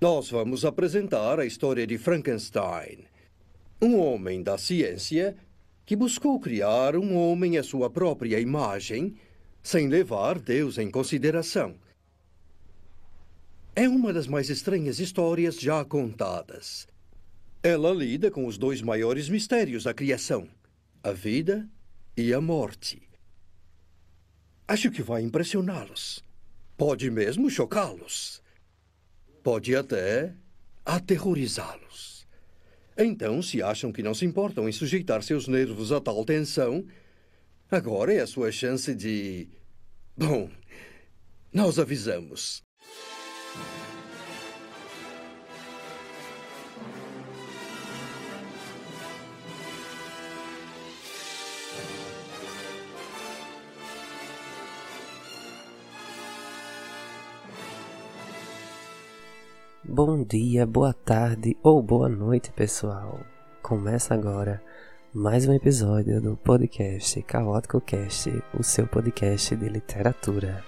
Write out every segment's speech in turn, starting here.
Nós vamos apresentar a história de Frankenstein, um homem da ciência que buscou criar um homem à sua própria imagem, sem levar Deus em consideração. É uma das mais estranhas histórias já contadas. Ela lida com os dois maiores mistérios da criação: a vida e a morte. Acho que vai impressioná-los. Pode mesmo chocá-los. Pode até aterrorizá-los. Então, se acham que não se importam em sujeitar seus nervos a tal tensão, agora é a sua chance de. Bom, nós avisamos. Bom dia, boa tarde ou boa noite, pessoal. Começa agora mais um episódio do podcast Caótico Cast, o seu podcast de literatura.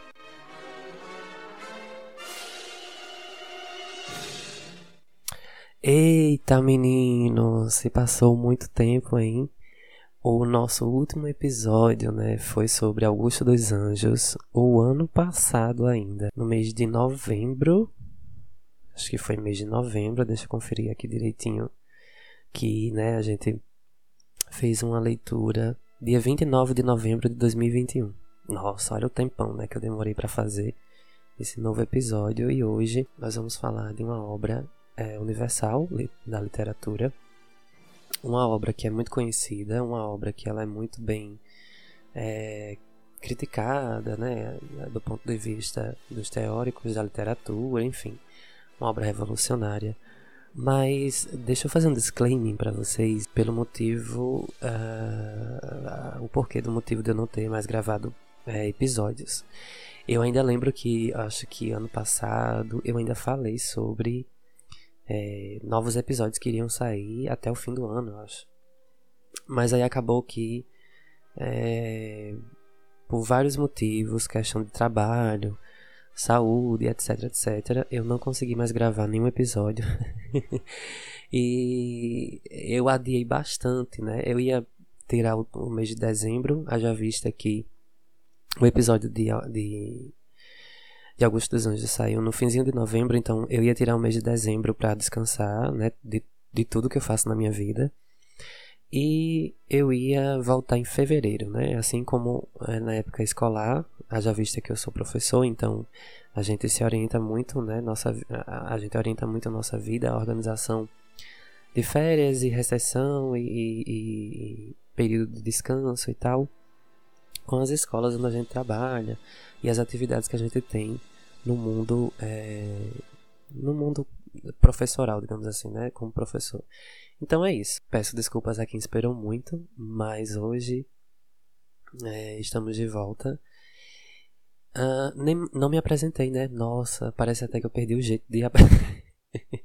Eita, menino, se passou muito tempo, hein? O nosso último episódio, né, foi sobre Augusto dos Anjos, o ano passado ainda, no mês de novembro acho que foi mês de novembro, deixa eu conferir aqui direitinho, que né, a gente fez uma leitura dia 29 de novembro de 2021. Nossa, olha o tempão né, que eu demorei para fazer esse novo episódio e hoje nós vamos falar de uma obra é, universal da literatura, uma obra que é muito conhecida, uma obra que ela é muito bem é, criticada, né, do ponto de vista dos teóricos da literatura, enfim uma obra revolucionária. Mas deixa eu fazer um disclaimer para vocês pelo motivo. Uh, o porquê do motivo de eu não ter mais gravado uh, episódios. Eu ainda lembro que, acho que ano passado, eu ainda falei sobre uh, novos episódios que iriam sair até o fim do ano, eu acho. Mas aí acabou que, por vários motivos, questão de trabalho, saúde, etc, etc, eu não consegui mais gravar nenhum episódio. e eu adiei bastante, né? Eu ia tirar o, o mês de dezembro, haja vista que o episódio de, de, de Augusto dos Anjos saiu no finzinho de novembro, então eu ia tirar o mês de dezembro para descansar, né? De, de tudo que eu faço na minha vida. E eu ia voltar em fevereiro, né? Assim como é, na época escolar, haja vista que eu sou professor, então a gente se orienta muito, né? Nossa, a, a gente orienta muito a nossa vida, a organização de férias e recessão e, e, e, período de descanso e tal, com as escolas onde a gente trabalha e as atividades que a gente tem no mundo, é, no mundo professoral, digamos assim, né? Como professor. Então é isso. Peço desculpas a quem esperou muito, mas hoje é, estamos de volta. Uh, nem, não me apresentei, né? Nossa, parece até que eu perdi o jeito de.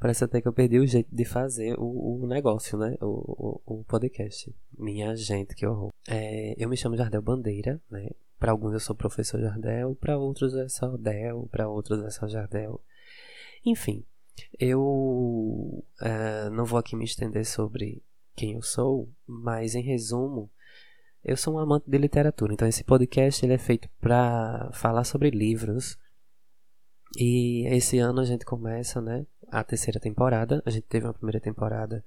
parece até que eu perdi o jeito de fazer o, o negócio, né? O, o, o, podcast. Minha gente, que horror. É, eu me chamo Jardel Bandeira, né? Para alguns eu sou professor Jardel, para outros é só Del, para outros é só Jardel. Enfim, eu uh, não vou aqui me estender sobre quem eu sou, mas em resumo, eu sou um amante de literatura, então esse podcast ele é feito para falar sobre livros. E esse ano a gente começa, né, a terceira temporada. A gente teve uma primeira temporada,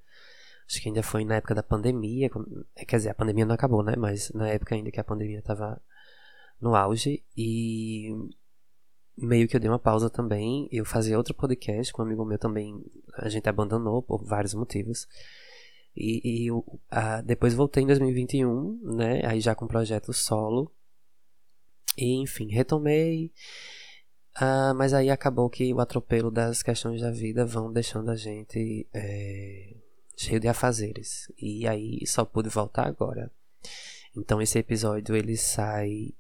acho que ainda foi na época da pandemia, quer dizer, a pandemia não acabou, né, mas na época ainda que a pandemia estava no auge e meio que eu dei uma pausa também. Eu fazia outro podcast com um amigo meu também. A gente abandonou por vários motivos. E, e eu, depois voltei em 2021, né? Aí já com projeto solo. E enfim, retomei. Uh, mas aí acabou que o atropelo das questões da vida vão deixando a gente é, cheio de afazeres. E aí só pude voltar agora. Então esse episódio ele sai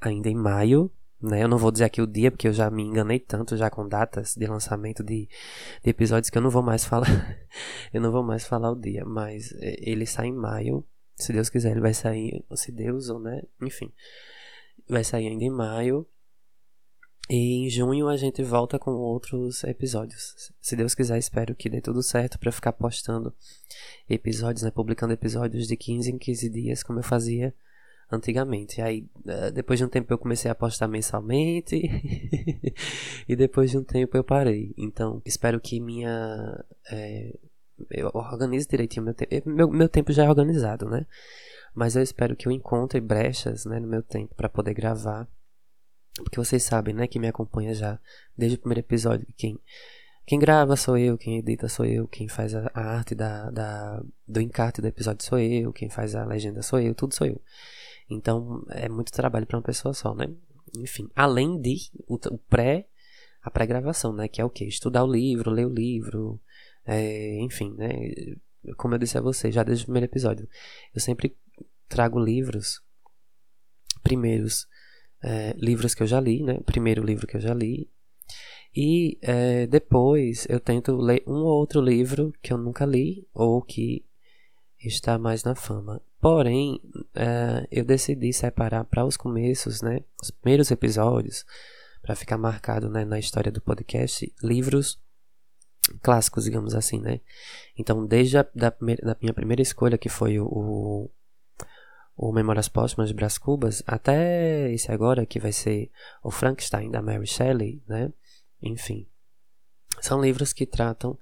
ainda em maio né? Eu não vou dizer aqui o dia, porque eu já me enganei tanto já com datas de lançamento de, de episódios que eu não vou mais falar. eu não vou mais falar o dia, mas é, ele sai em maio. Se Deus quiser, ele vai sair. Se Deus, ou né? Enfim. Vai sair ainda em maio. E em junho a gente volta com outros episódios. Se Deus quiser, espero que dê tudo certo para ficar postando episódios, né? Publicando episódios de 15 em 15 dias, como eu fazia antigamente. Aí, eh, depois de um tempo eu comecei a postar mensalmente e depois de um tempo eu parei. Então, espero que minha é, eu organize direitinho meu tempo. Meu, meu tempo já é organizado, né? Mas eu espero que eu encontre brechas, né, no meu tempo para poder gravar porque vocês sabem, né, que me acompanha já desde o primeiro episódio, que quem, quem grava sou eu, quem edita sou eu, quem faz a, a arte da, da, do encarte do episódio sou eu, quem faz a legenda sou eu, tudo sou eu. Então é muito trabalho para uma pessoa só, né? Enfim, além de o, pré, a pré-gravação, né? Que é o que? Estudar o livro, ler o livro, é, enfim, né? Como eu disse a vocês já desde o primeiro episódio, eu sempre trago livros primeiros é, livros que eu já li, né? Primeiro livro que eu já li. E é, depois eu tento ler um ou outro livro que eu nunca li ou que está mais na fama. Porém, é, eu decidi separar para os começos, né? Os primeiros episódios, para ficar marcado né, na história do podcast, livros clássicos, digamos assim, né? Então, desde a da, da minha primeira escolha, que foi o, o Memórias Póstumas de Brás Cubas, até esse agora, que vai ser o Frankenstein, da Mary Shelley, né? Enfim, são livros que tratam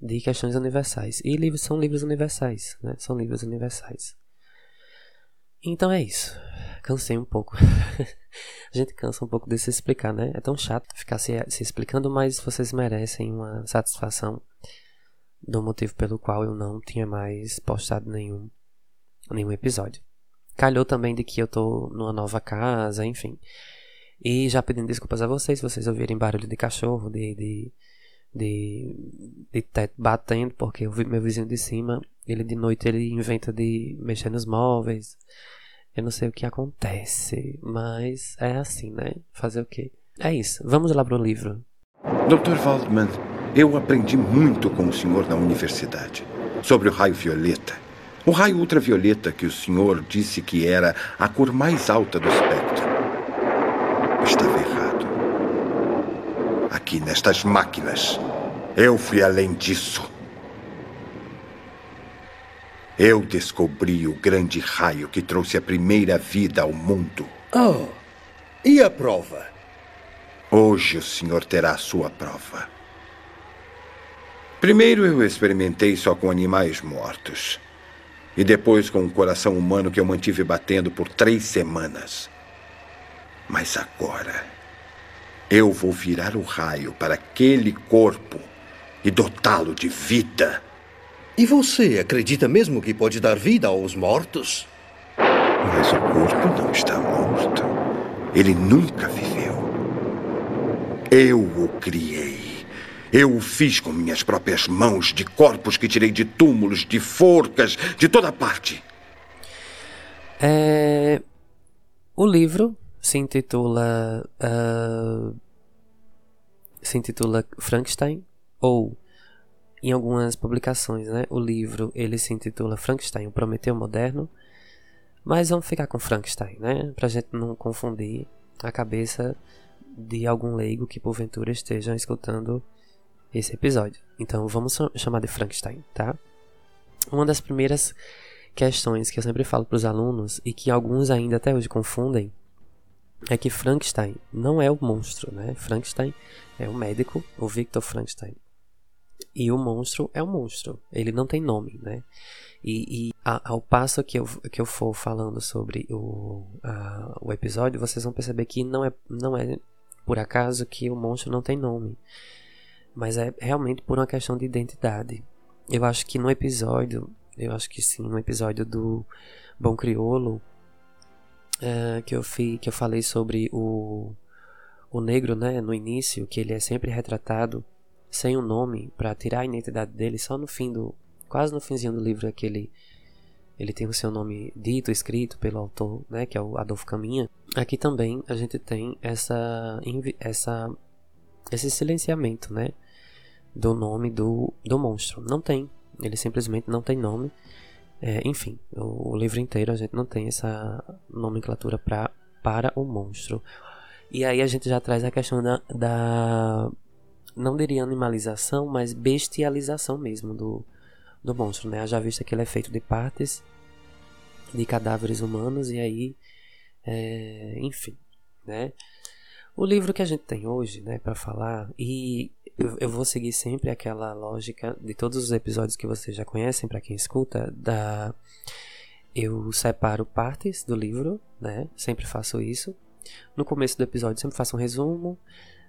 de questões universais. E livros são livros universais, né? São livros universais. Então é isso. Cansei um pouco. a gente cansa um pouco de se explicar, né? É tão chato ficar se, se explicando, mas vocês merecem uma satisfação do motivo pelo qual eu não tinha mais postado nenhum, nenhum episódio. Calhou também de que eu tô numa nova casa, enfim. E já pedindo desculpas a vocês, se vocês ouvirem barulho de cachorro, de, de, de, de teto batendo, porque eu vi meu vizinho de cima, ele de noite ele inventa de mexer nos móveis. Eu não sei o que acontece, mas é assim, né? Fazer o quê? É isso. Vamos lá pro livro. Dr. Waldman, eu aprendi muito com o senhor na universidade sobre o raio violeta o raio ultravioleta que o senhor disse que era a cor mais alta do espectro. Estava errado. Aqui nestas máquinas, eu fui além disso. Eu descobri o grande raio que trouxe a primeira vida ao mundo. Oh, e a prova? Hoje o senhor terá a sua prova. Primeiro eu experimentei só com animais mortos. E depois com o coração humano que eu mantive batendo por três semanas. Mas agora, eu vou virar o raio para aquele corpo e dotá-lo de vida. E você acredita mesmo que pode dar vida aos mortos? Mas o corpo não está morto. Ele nunca viveu. Eu o criei. Eu o fiz com minhas próprias mãos, de corpos que tirei de túmulos, de forcas, de toda parte. É... O livro se intitula. Uh... Se intitula Frankenstein, ou em algumas publicações, né? O livro ele se intitula Frankenstein, o Prometeu Moderno. Mas vamos ficar com Frankenstein, né? Pra gente não confundir a cabeça de algum leigo que porventura esteja escutando esse episódio. Então vamos chamar de Frankenstein, tá? Uma das primeiras questões que eu sempre falo para os alunos e que alguns ainda até hoje confundem é que Frankenstein não é o monstro, né? Frankenstein é o médico, o Victor Frankenstein. E o monstro é o monstro. Ele não tem nome, né? E, e ao passo que eu, que eu for falando sobre o, a, o episódio, vocês vão perceber que não é, não é por acaso que o monstro não tem nome mas é realmente por uma questão de identidade. Eu acho que no episódio, eu acho que sim, no episódio do Bom Criolo, é, que, eu fi, que eu falei sobre o, o negro, né, no início, que ele é sempre retratado sem um nome para tirar a identidade dele, só no fim do, quase no finzinho do livro é que ele, ele tem o seu nome dito, escrito pelo autor, né, que é o Adolfo Caminha. Aqui também a gente tem essa, essa esse silenciamento, né? Do nome do, do monstro. Não tem. Ele simplesmente não tem nome. É, enfim, o, o, livro inteiro a gente não tem essa nomenclatura pra, para o monstro. E aí a gente já traz a questão da, da não diria animalização, mas bestialização mesmo do, do monstro, né? Já visto que ele é feito de partes de cadáveres humanos e aí, é, enfim, né? O livro que a gente tem hoje, né, para falar e eu, eu, vou seguir sempre aquela lógica de todos os episódios que vocês já conhecem para quem escuta da eu separo partes do livro, né? Sempre faço isso. No começo do episódio sempre faço um resumo,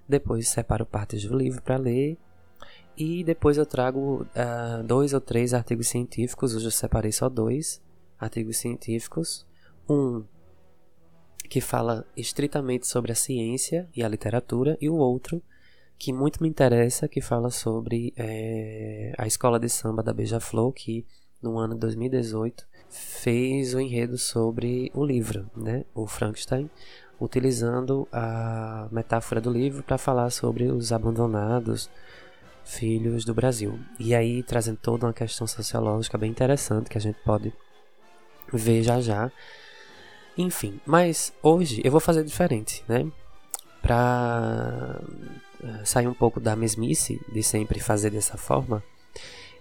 depois separo partes do livro para ler e depois eu trago uh, dois ou três artigos científicos. Hoje eu separei só dois artigos científicos. Um que fala estritamente sobre a ciência e a literatura, e o outro que muito me interessa, que fala sobre é, a escola de samba da Beija-Flor, que no ano de 2018 fez o enredo sobre o livro, né, o Frankenstein, utilizando a metáfora do livro para falar sobre os abandonados filhos do Brasil. E aí trazendo toda uma questão sociológica bem interessante que a gente pode ver já já. Enfim, mas hoje eu vou fazer diferente, né? Para sair um pouco da mesmice de sempre fazer dessa forma,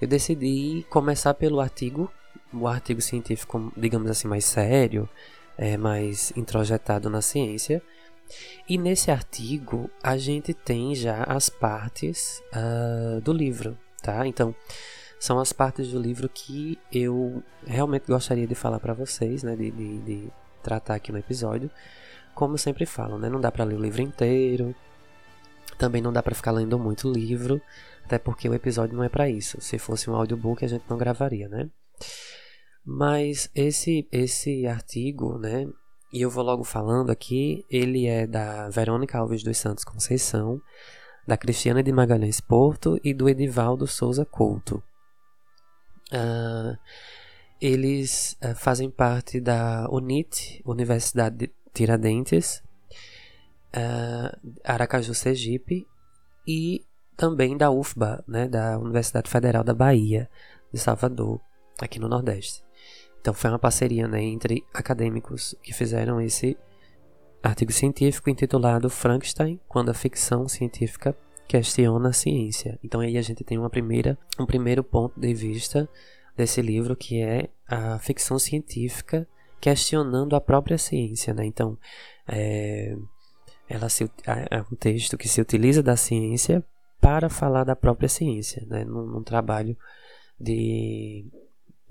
eu decidi começar pelo artigo o artigo científico, digamos assim, mais sério, é, mais introjetado na ciência. E nesse artigo a gente tem já as partes uh, do livro, tá? Então são as partes do livro que eu realmente gostaria de falar para vocês, né? De, de, de, tratar aqui no episódio. Como sempre falo, né? Não dá para ler o livro inteiro. Também não dá para ficar lendo muito livro, até porque o episódio não é para isso. Se fosse um audiobook a gente não gravaria, né? Mas esse esse artigo, né, e eu vou logo falando aqui, ele é da Verônica Alves dos Santos Conceição, da Cristiana de Magalhães Porto e do Edivaldo Souza Couto. Uh, eles uh, fazem parte da UNIT, Universidade de Tiradentes, uh, Aracaju, Sergipe, e também da UFBA, né, da Universidade Federal da Bahia, de Salvador, aqui no Nordeste. Então foi uma parceria né, entre acadêmicos que fizeram esse artigo científico intitulado Frankenstein, quando a ficção científica questiona a ciência. Então aí a gente tem uma primeira, um primeiro ponto de vista desse livro que é a ficção científica questionando a própria ciência, né? Então é, ela se, é um texto que se utiliza da ciência para falar da própria ciência, né? num, num trabalho de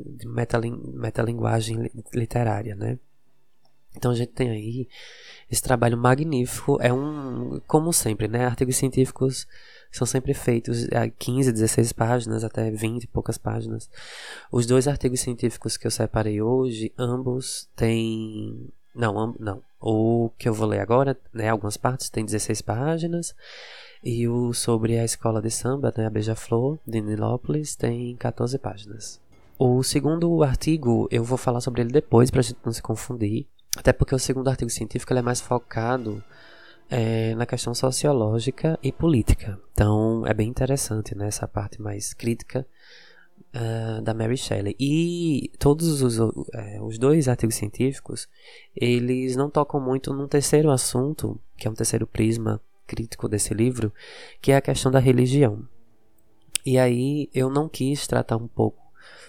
de metalinguagem literária, né? Então a gente tem aí esse trabalho magnífico, é um, como sempre, né? Artigos científicos são sempre feitos a 15, 16 páginas, até 20 e poucas páginas. Os dois artigos científicos que eu separei hoje, ambos têm. Não, não. O que eu vou ler agora, né? Algumas partes tem 16 páginas. E o sobre a escola de samba, né? A Beija-Flor, de Nilópolis, tem 14 páginas. O segundo artigo, eu vou falar sobre ele depois para a gente não se confundir. Até porque o segundo artigo científico é mais focado é, na questão sociológica e política. Então é bem interessante né, essa parte mais crítica uh, da Mary Shelley. E todos os, uh, os dois artigos científicos, eles não tocam muito num terceiro assunto, que é um terceiro prisma crítico desse livro, que é a questão da religião. E aí eu não quis tratar um pouco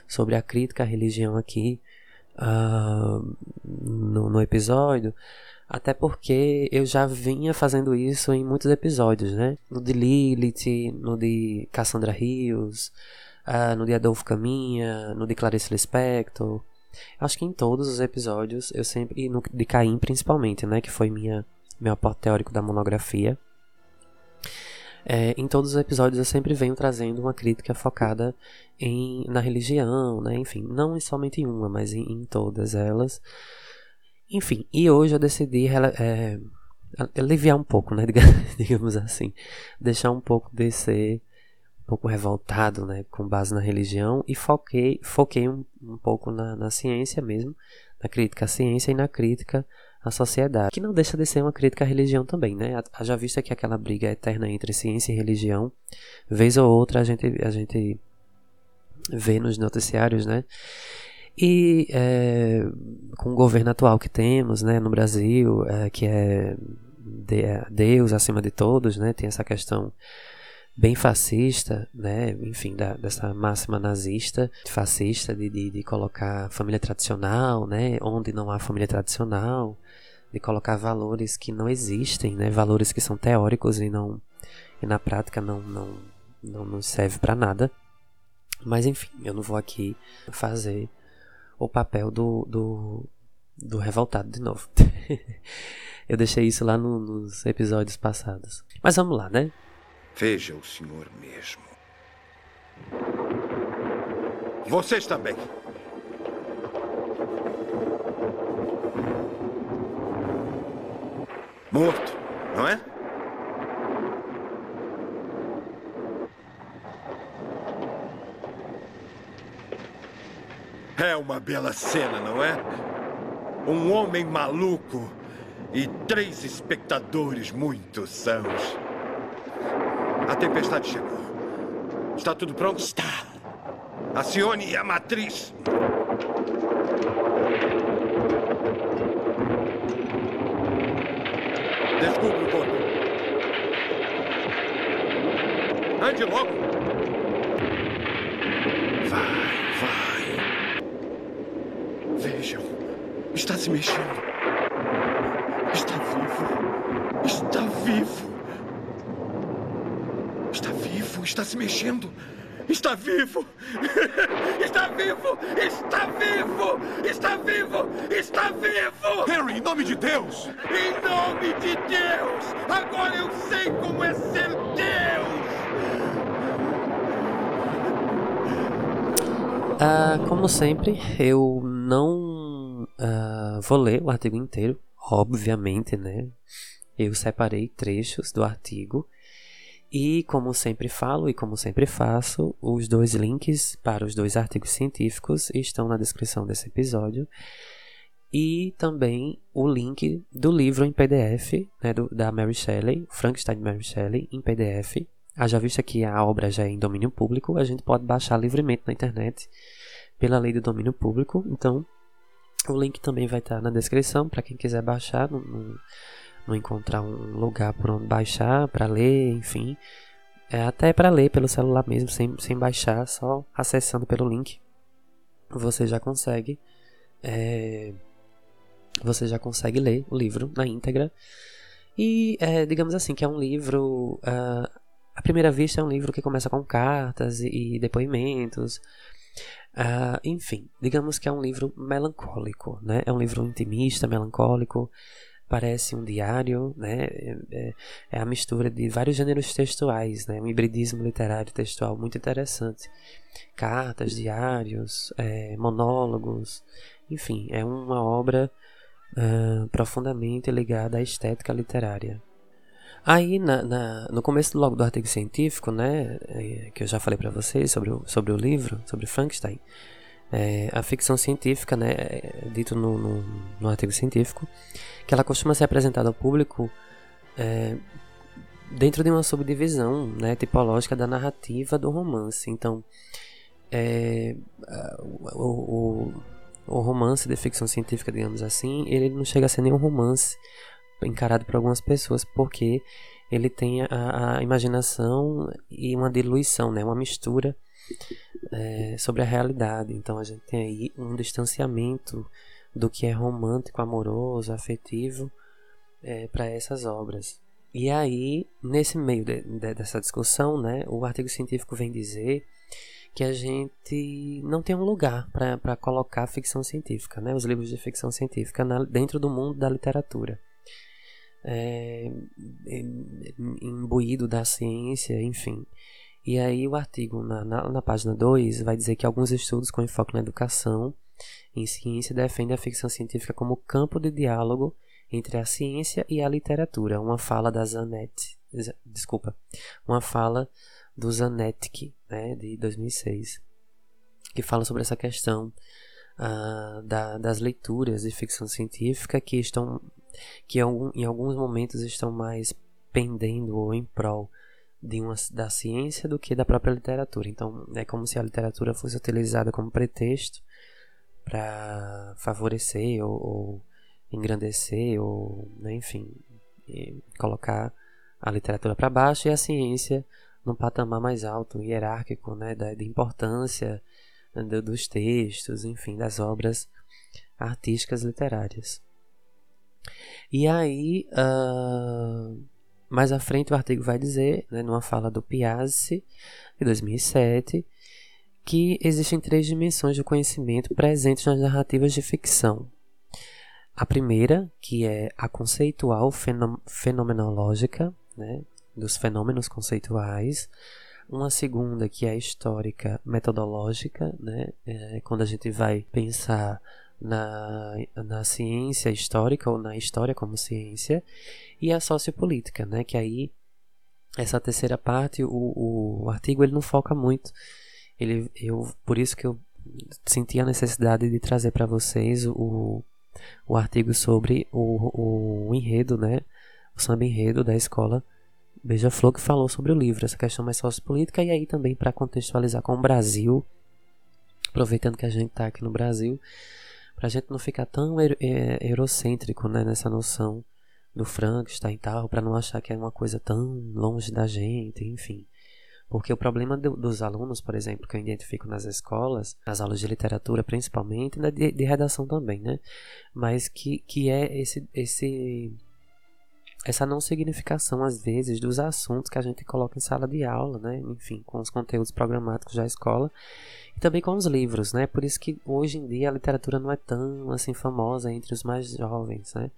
sobre a crítica à religião aqui uh, no, no episódio, até porque eu já vinha fazendo isso em muitos episódios, né? No de Lilith, no de Cassandra Rios, uh, no de Adolfo Caminha, no de Clarice Lispector. Acho que em todos os episódios eu sempre. E no de Caim principalmente, né? Que foi minha, meu aporte teórico da monografia. É, em todos os episódios eu sempre venho trazendo uma crítica focada em, na religião, né? Enfim, não somente em uma, mas em, em todas elas. Enfim, e hoje eu decidi é, aliviar um pouco, né? Digamos assim. Deixar um pouco de ser um pouco revoltado, né? Com base na religião e foquei, foquei um, um pouco na, na ciência mesmo, na crítica à ciência e na crítica a sociedade, que não deixa de ser uma crítica à religião também, né? Já vista que aquela briga eterna entre ciência e religião, vez ou outra a gente, a gente vê nos noticiários, né? E é, com o governo atual que temos, né, no Brasil, é, que é de, Deus acima de todos, né? Tem essa questão bem fascista, né? Enfim, da, dessa máxima nazista, fascista, de, de, de, colocar família tradicional, né? Onde não há família tradicional, de colocar valores que não existem, né? Valores que são teóricos e não e na prática não não não nos serve para nada. Mas enfim, eu não vou aqui fazer o papel do, do, do revoltado de novo. eu deixei isso lá no, nos episódios passados. Mas vamos lá, né? Veja o senhor mesmo. Vocês também. Morto, não é? É uma bela cena, não é? Um homem maluco e três espectadores muito sãos. A tempestade chegou. Está tudo pronto? Está. Acione a matriz. Desculpe o corpo. Ande logo. Vai, vai. Vejam. Está se mexendo. Está vivo. Está vivo. Está vivo, está se mexendo. Está vivo! Está vivo! Está vivo! Está vivo! Está vivo! Harry, em nome de Deus! Em nome de Deus! Agora eu sei como é ser Deus! Ah, como sempre, eu não ah, vou ler o artigo inteiro, obviamente, né? Eu separei trechos do artigo e, como sempre falo e como sempre faço, os dois links para os dois artigos científicos estão na descrição desse episódio. E também o link do livro em PDF, né, do, da Mary Shelley, Frankenstein Mary Shelley, em PDF. Haja vista que a obra já é em domínio público, a gente pode baixar livremente na internet pela lei do domínio público. Então, o link também vai estar na descrição para quem quiser baixar. Não encontrar um lugar por onde baixar para ler, enfim. É até para ler pelo celular mesmo, sem, sem baixar, só acessando pelo link. Você já consegue. É, você já consegue ler o livro na íntegra. E é, digamos assim, que é um livro. Uh, à primeira vista, é um livro que começa com cartas e, e depoimentos. Uh, enfim, digamos que é um livro melancólico, né? É um livro intimista, melancólico parece um diário, né? É, é, é, a mistura de vários gêneros textuais, né? Um hibridismo literário textual muito interessante. Cartas, diários, é, monólogos, enfim, é uma obra uh, profundamente ligada à estética literária. Aí, na, na, no começo logo do artigo científico, né, é, que eu já falei para vocês sobre o, sobre o livro, sobre Frankenstein, é, a ficção científica, né, é dito no, no, no, artigo científico, que ela costuma ser apresentada ao público é, dentro de uma subdivisão né, tipológica da narrativa do romance. Então, é, o, o, o, romance de ficção científica, digamos assim, ele não chega a ser nenhum romance encarado por algumas pessoas, porque ele tem a, a imaginação e uma diluição, né, uma mistura é, sobre a realidade. Então a gente tem aí um distanciamento do que é romântico, amoroso, afetivo é, para essas obras. E aí, nesse meio de, de, dessa discussão, né, o artigo científico vem dizer que a gente não tem um lugar para colocar ficção científica, né, os livros de ficção científica na, dentro do mundo da literatura. É, imbuído da ciência, enfim. E aí o artigo na, na, na página 2 vai dizer que alguns estudos com enfoque na educação em ciência defendem a ficção científica como campo de diálogo entre a ciência e a literatura. Uma fala da Zanetti, desculpa, uma fala do Zanetti, né, de 2006, que fala sobre essa questão uh, da, das leituras de ficção científica que estão, que em alguns momentos estão mais pendendo ou em prol de uma, da ciência do que da própria literatura. Então, é como se a literatura fosse utilizada como pretexto para favorecer ou, ou, engrandecer ou, né, enfim, colocar a literatura para baixo e a ciência num patamar mais alto, hierárquico, né, da, de importância do, dos textos, enfim, das obras artísticas literárias. E aí, uh, mais à frente, o artigo vai dizer, né, numa fala do Piazzi, de 2007, que existem três dimensões do conhecimento presentes nas narrativas de ficção. A primeira, que é a conceitual fenomenológica, né, dos fenômenos conceituais. Uma segunda, que é a histórica metodológica, né, é, quando a gente vai pensar na, na ciência histórica ou na história como ciência. E a sociopolítica, né, que aí essa terceira parte, o, o artigo ele não foca muito. Ele, eu, por isso que eu senti a necessidade de trazer para vocês o, o artigo sobre o, o enredo, né? O samba enredo da escola Beija-Flor que falou sobre o livro, essa questão mais sociopolítica, e aí também para contextualizar com o Brasil, aproveitando que a gente está aqui no Brasil, para a gente não ficar tão é, eurocêntrico né, nessa noção do Frankenstein e tal, para não achar que é uma coisa tão longe da gente, enfim. Porque o problema do, dos alunos, por exemplo, que eu identifico nas escolas, nas aulas de literatura principalmente, né, de, de redação também, né? Mas que, que é esse, esse essa não significação, às vezes, dos assuntos que a gente coloca em sala de aula, né? Enfim, com os conteúdos programáticos da escola e também com os livros, né? Por isso que hoje em dia a literatura não é tão assim famosa entre os mais jovens, né?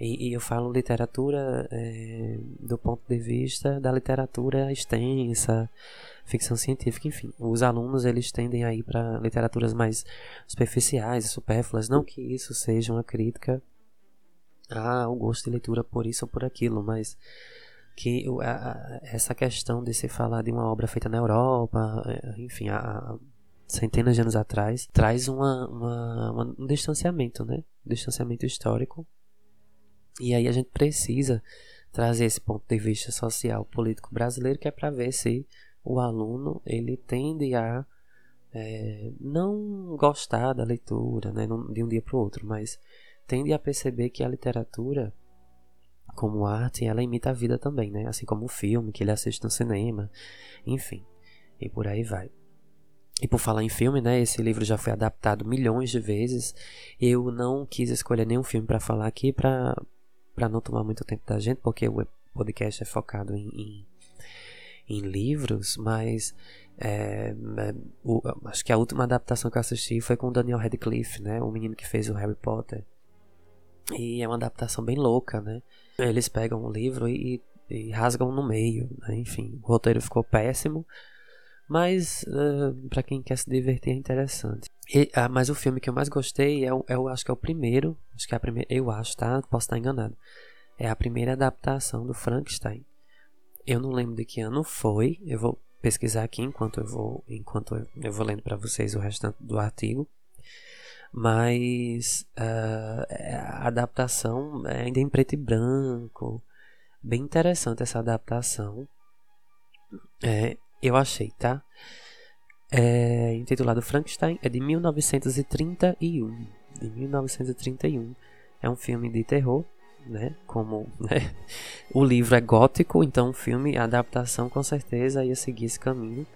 E, e eu falo literatura é, do ponto de vista da literatura extensa, ficção científica, enfim. Os alunos eles tendem a ir para literaturas mais superficiais, supérfluas. Não que isso seja uma crítica ah, o gosto de leitura por isso ou por aquilo, mas que essa questão de se falar de uma obra feita na Europa, é, enfim, há centenas de anos atrás, traz uma, uma, um distanciamento, né? Um distanciamento histórico. E aí a gente precisa trazer esse ponto de vista social, político brasileiro, que é para ver se o aluno ele tende a é, não gostar da leitura, né? De um dia para o outro, mas tende a perceber que a literatura, como arte, ela imita a vida também, né? Assim como o filme que ele assiste no cinema, enfim, e por aí vai. E por falar em filme, né? Esse livro já foi adaptado milhões de vezes. Eu não quis escolher nenhum filme para falar aqui para para não tomar muito tempo da gente, porque o podcast é focado em, em, em livros, mas é, é, o, acho que a última adaptação que eu assisti foi com o Daniel Radcliffe, né? O menino que fez o Harry Potter. E é uma adaptação bem louca, né? Eles pegam o livro e, e rasgam no meio, né? enfim, o roteiro ficou péssimo, mas uh, para quem quer se divertir é interessante. E, ah, mas o filme que eu mais gostei é, o, é acho que é o primeiro, acho que é a primeira, eu acho, tá? Posso estar enganado. É a primeira adaptação do Frankenstein. Eu não lembro de que ano foi. Eu vou pesquisar aqui enquanto eu vou, enquanto eu vou lendo para vocês o restante do artigo mas uh, a adaptação é ainda em preto e branco. Bem interessante essa adaptação. É, eu achei, tá? É, intitulado Frankenstein, é de 1931. De 1931. É um filme de terror, né? Como né? o livro é gótico, então o filme, a adaptação com certeza ia seguir esse caminho.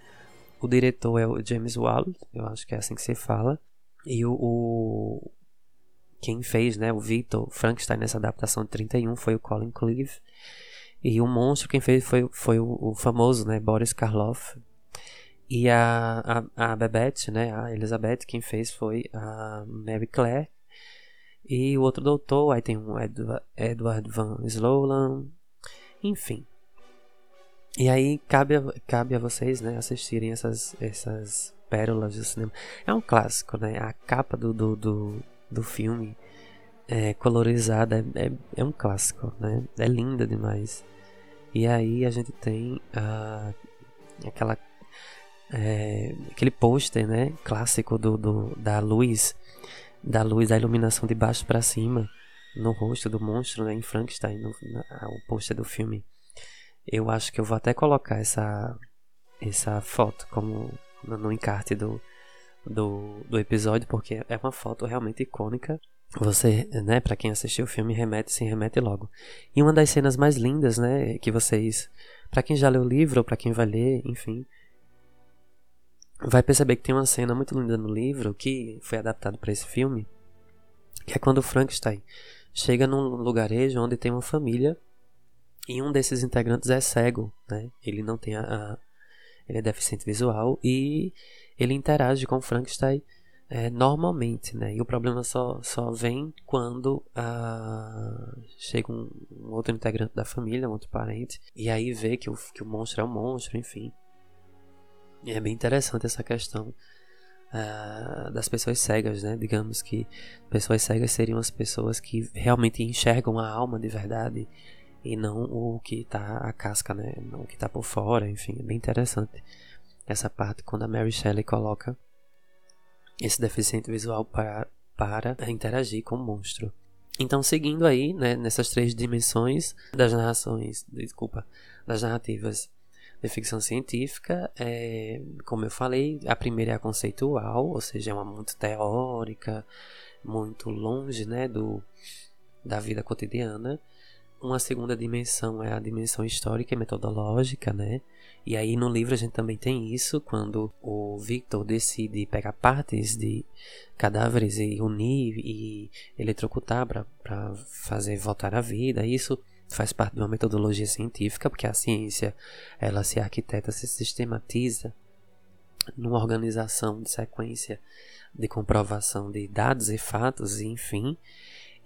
O diretor é o James Wallace, eu acho que é assim que se fala. E o, o quem fez, né, o Victor Frankenstein nessa adaptação de 31 foi o Colin Cleave. E o monstro quem fez foi, foi o, o famoso, né, Boris Karloff. E a, a, a Babette, né, a Elizabeth, quem fez foi a Mary Claire. E o outro doutor, aí tem um Edward, Edward Van Slolan. Enfim. E aí cabe a, cabe a vocês, né, assistirem essas, essas pérolas do cinema. É um clássico, né? A capa do, do, do, do filme é, colorizada é, é, é, um clássico, né? É linda demais. E aí a gente tem uh, aquela é, aquele pôster, né? Clássico do, do, da luz, da luz, da iluminação de baixo para cima no rosto do monstro, né? Em Frankenstein, no, na, o pôster do filme. Eu acho que eu vou até colocar essa essa foto como no, no encarte do, do, do episódio, porque é uma foto realmente icônica. você, né, para quem assistiu o filme, remete, se remete logo. E uma das cenas mais lindas, né, que vocês, para quem já leu o livro ou para quem vai ler, enfim, vai perceber que tem uma cena muito linda no livro que foi adaptado para esse filme, que é quando o Frankenstein chega num lugarejo onde tem uma família e um desses integrantes é cego, né? Ele não tem a, a ele é deficiente visual e ele interage com Frankenstein é, normalmente, né? E o problema só, só vem quando ah, chega um, um, outro integrante da família, um outro parente, e aí vê que o, que o monstro é um monstro, enfim. E é bem interessante essa questão uh, das pessoas cegas, né? Digamos que pessoas cegas seriam as pessoas que realmente enxergam a alma de verdade e não o que está a casca, né? Não o que está por fora, enfim, é bem interessante essa parte quando a Mary Shelley coloca esse deficiente visual para, para interagir com o monstro. Então, seguindo aí, né, nessas três dimensões das narrações, desculpa, das narrativas de ficção científica, é, como eu falei, a primeira é a conceitual, ou seja, é uma muito teórica, muito longe né, do, da vida cotidiana. Uma segunda dimensão é a dimensão histórica e metodológica, né? E aí no livro a gente também tem isso, quando o Victor decide pegar partes de cadáveres e unir e eletrocutar para fazer voltar à vida. Isso faz parte de uma metodologia científica, porque a ciência ela se arquiteta, se sistematiza numa organização de sequência de comprovação de dados e fatos, enfim.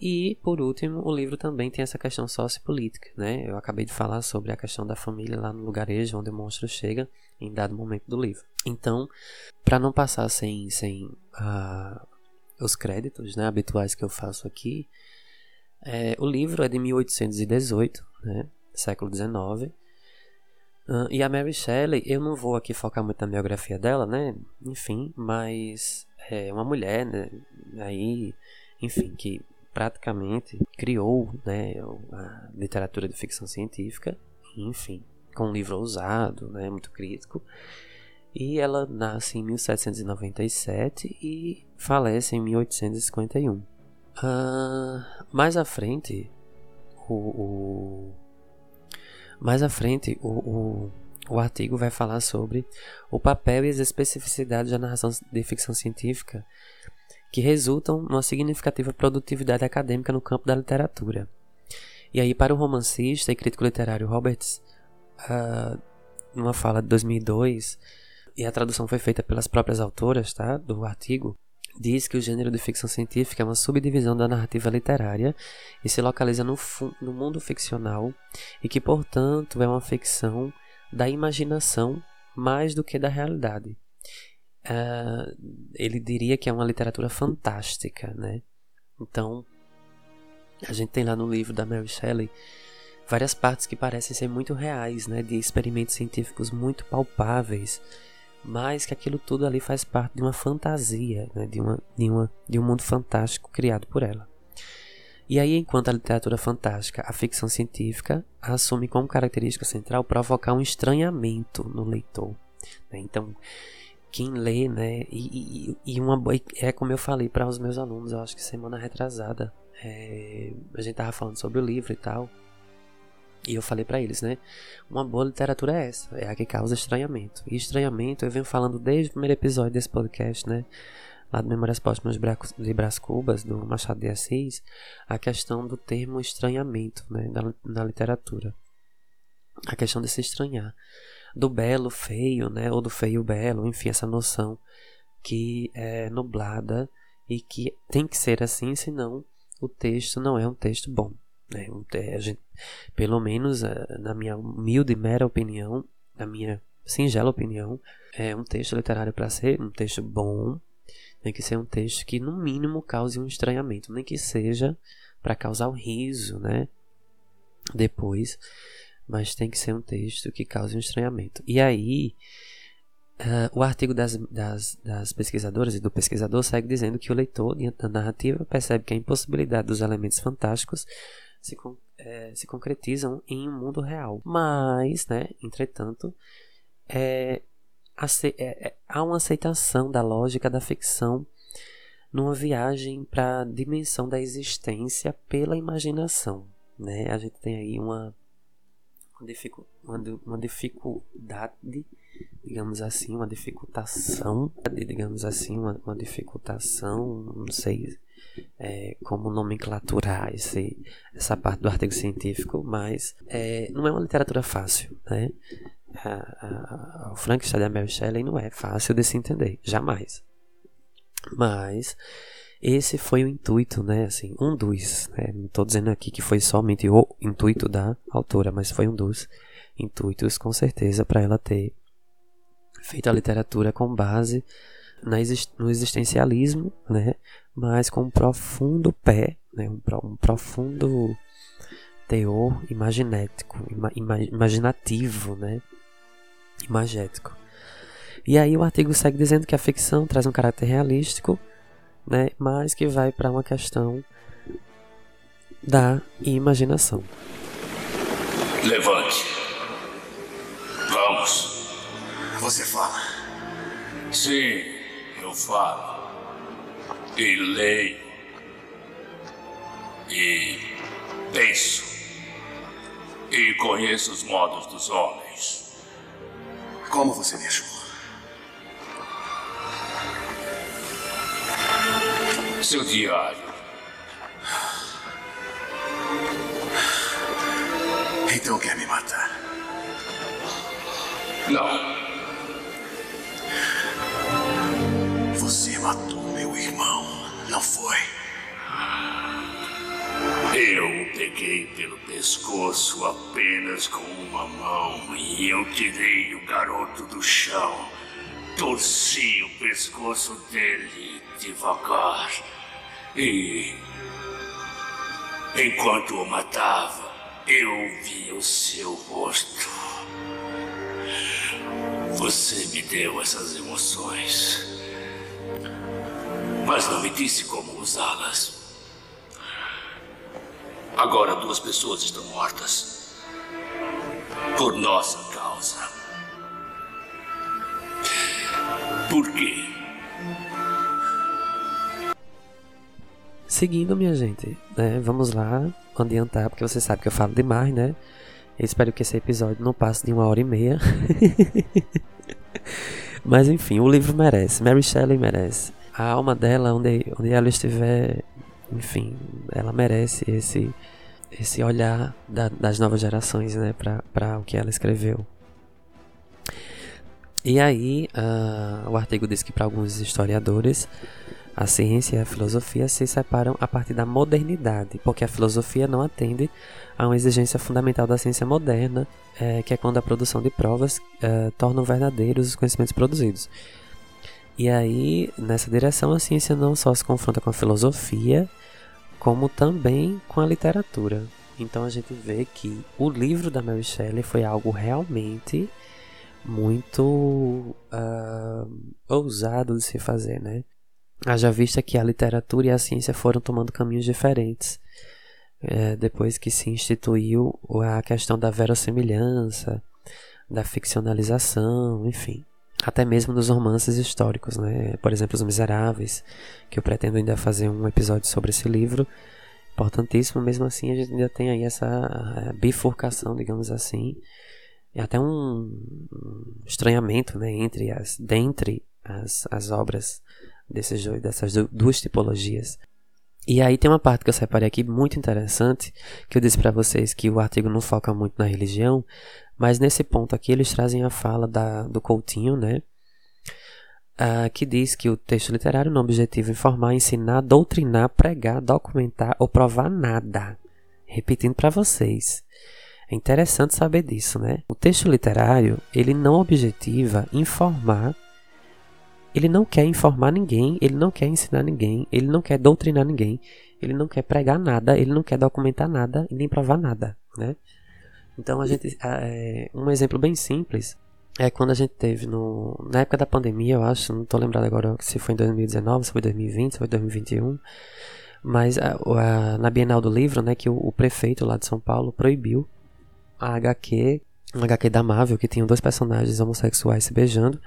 E, por último, o livro também tem essa questão sociopolítica, né? Eu acabei de falar sobre a questão da família lá no lugarejo onde o monstro chega em dado momento do livro. Então, para não passar sem, sem uh, os créditos né, habituais que eu faço aqui, é, o livro é de 1818, né, século XIX. Uh, e a Mary Shelley, eu não vou aqui focar muito na biografia dela, né? Enfim, mas é uma mulher, né? Aí, enfim, que praticamente criou né, a literatura de ficção científica, enfim, com um livro ousado, né, muito crítico. E ela nasce em 1797 e falece em 1851. Uh, mais à frente, o, o mais à frente, o, o, o, artigo vai falar sobre o papel e as especificidades da narração de ficção científica que resultam numa significativa produtividade acadêmica no campo da literatura. E aí, para o romancista e crítico literário Roberts, uh, numa fala de 2002, e a tradução foi feita pelas próprias autoras tá, do artigo, diz que o gênero de ficção científica é uma subdivisão da narrativa literária e se localiza no, no mundo ficcional e que, portanto, é uma ficção da imaginação mais do que da realidade. Uh, ele diria que é uma literatura fantástica, né? Então, a gente tem lá no livro da Mary Shelley várias partes que parecem ser muito reais, né? De experimentos científicos muito palpáveis mas que aquilo tudo ali faz parte de uma fantasia, né, de, uma, de, uma, de um mundo fantástico criado por ela. E aí, enquanto a literatura fantástica, a ficção científica assume como característica central provocar um estranhamento no leitor. Né? Então, quem lê, né, e, e, e uma é como eu falei para os meus alunos, eu acho que semana retrasada, é, a gente tava falando sobre o livro e tal, e eu falei para eles, né? Uma boa literatura é essa, é a que causa estranhamento. E estranhamento eu venho falando desde o primeiro episódio desse podcast, né? Lá do Memórias Póstumas de Brás Cubas, do Machado de Assis, a questão do termo estranhamento, né? Na literatura. A questão de se estranhar. Do belo, feio, né? Ou do feio, belo, enfim, essa noção que é nublada e que tem que ser assim, senão o texto não é um texto bom. Né? Gente, pelo menos eh, na minha humilde e mera opinião, na minha singela opinião, é um texto literário para ser um texto bom, tem que ser um texto que no mínimo cause um estranhamento, nem que seja para causar um riso, né? Depois, mas tem que ser um texto que cause um estranhamento. E aí, uh, o artigo das, das, das, pesquisadoras e do pesquisador segue dizendo que o leitor, diante da narrativa, percebe que a impossibilidade dos elementos fantásticos se, é, se concretizam em um mundo real. Mas, né, entretanto, é, é, é, há uma aceitação da lógica da ficção numa viagem para a dimensão da existência pela imaginação. Né? A gente tem aí uma, uma dificuldade, digamos assim, uma dificultação, digamos assim, uma, uma dificultação, não sei é, como nomenclaturar esse, essa parte do artigo científico, mas é, não é uma literatura fácil, né? A, a, o Frankenstein da Mary Shelley não é fácil de se entender, jamais. Mas esse foi o intuito, né? Assim, um dos. Né? Não estou dizendo aqui que foi somente o intuito da autora, mas foi um dos intuitos, com certeza, para ela ter feito a literatura com base no existencialismo, né? Mas com um profundo pé, né? um, um profundo teor imaginético, ima ima imaginativo, né? Imagético. E aí o artigo segue dizendo que a ficção traz um caráter realístico, né, mas que vai para uma questão da imaginação. Levante. Vamos. Você fala. Sim, eu falo. E leio. E penso. E conheço os modos dos homens. Como você me achou? Seu diário. Então quer me matar? Não. Você matou meu irmão, não foi? Eu o peguei pelo pescoço apenas com uma mão e eu tirei o garoto do chão. Torci o pescoço dele devagar. E. Enquanto o matava, eu vi o seu rosto. Você me deu essas emoções. Mas não me disse como usá-las. Agora duas pessoas estão mortas. Por nossa causa. Por quê? Seguindo, minha gente, né, vamos lá adiantar, porque você sabe que eu falo demais, né? Eu espero que esse episódio não passe de uma hora e meia. Mas enfim, o livro merece, Mary Shelley merece. A alma dela, onde, onde ela estiver, enfim, ela merece esse, esse olhar da, das novas gerações, né, para o que ela escreveu. E aí, uh, o artigo diz que para alguns historiadores, a ciência e a filosofia se separam a partir da modernidade, porque a filosofia não atende a uma exigência fundamental da ciência moderna, é, que é quando a produção de provas é, tornam verdadeiros os conhecimentos produzidos. E aí, nessa direção, a ciência não só se confronta com a filosofia, como também com a literatura. Então a gente vê que o livro da Mary Shelley foi algo realmente muito uh, ousado de se fazer, né? Haja vista que a literatura e a ciência foram tomando caminhos diferentes é, depois que se instituiu a questão da verossimilhança, da ficcionalização, enfim. Até mesmo nos romances históricos, né? Por exemplo, Os Miseráveis, que eu pretendo ainda fazer um episódio sobre esse livro. Importantíssimo, mesmo assim a gente ainda tem aí essa bifurcação, digamos assim, e até um estranhamento né, entre as, dentre as, as obras desses, dessas duas tipologias. E aí tem uma parte que eu separei aqui muito interessante, que eu disse para vocês que o artigo não foca muito na religião, mas nesse ponto aqui eles trazem a fala da, do Coutinho, né? Uh, que diz que o texto literário não é objetivo informar, ensinar, doutrinar, pregar, documentar ou provar nada. Repetindo para vocês. É interessante saber disso, né? O texto literário, ele não objetiva informar ele não quer informar ninguém, ele não quer ensinar ninguém, ele não quer doutrinar ninguém, ele não quer pregar nada, ele não quer documentar nada e nem provar nada, né? Então a gente, é, um exemplo bem simples é quando a gente teve no, na época da pandemia, eu acho, não estou lembrado agora se foi em 2019, se foi 2020, se foi 2021, mas a, a, na Bienal do Livro, né, que o, o prefeito lá de São Paulo proibiu a HQ, uma HQ da Marvel que tinha dois personagens homossexuais se beijando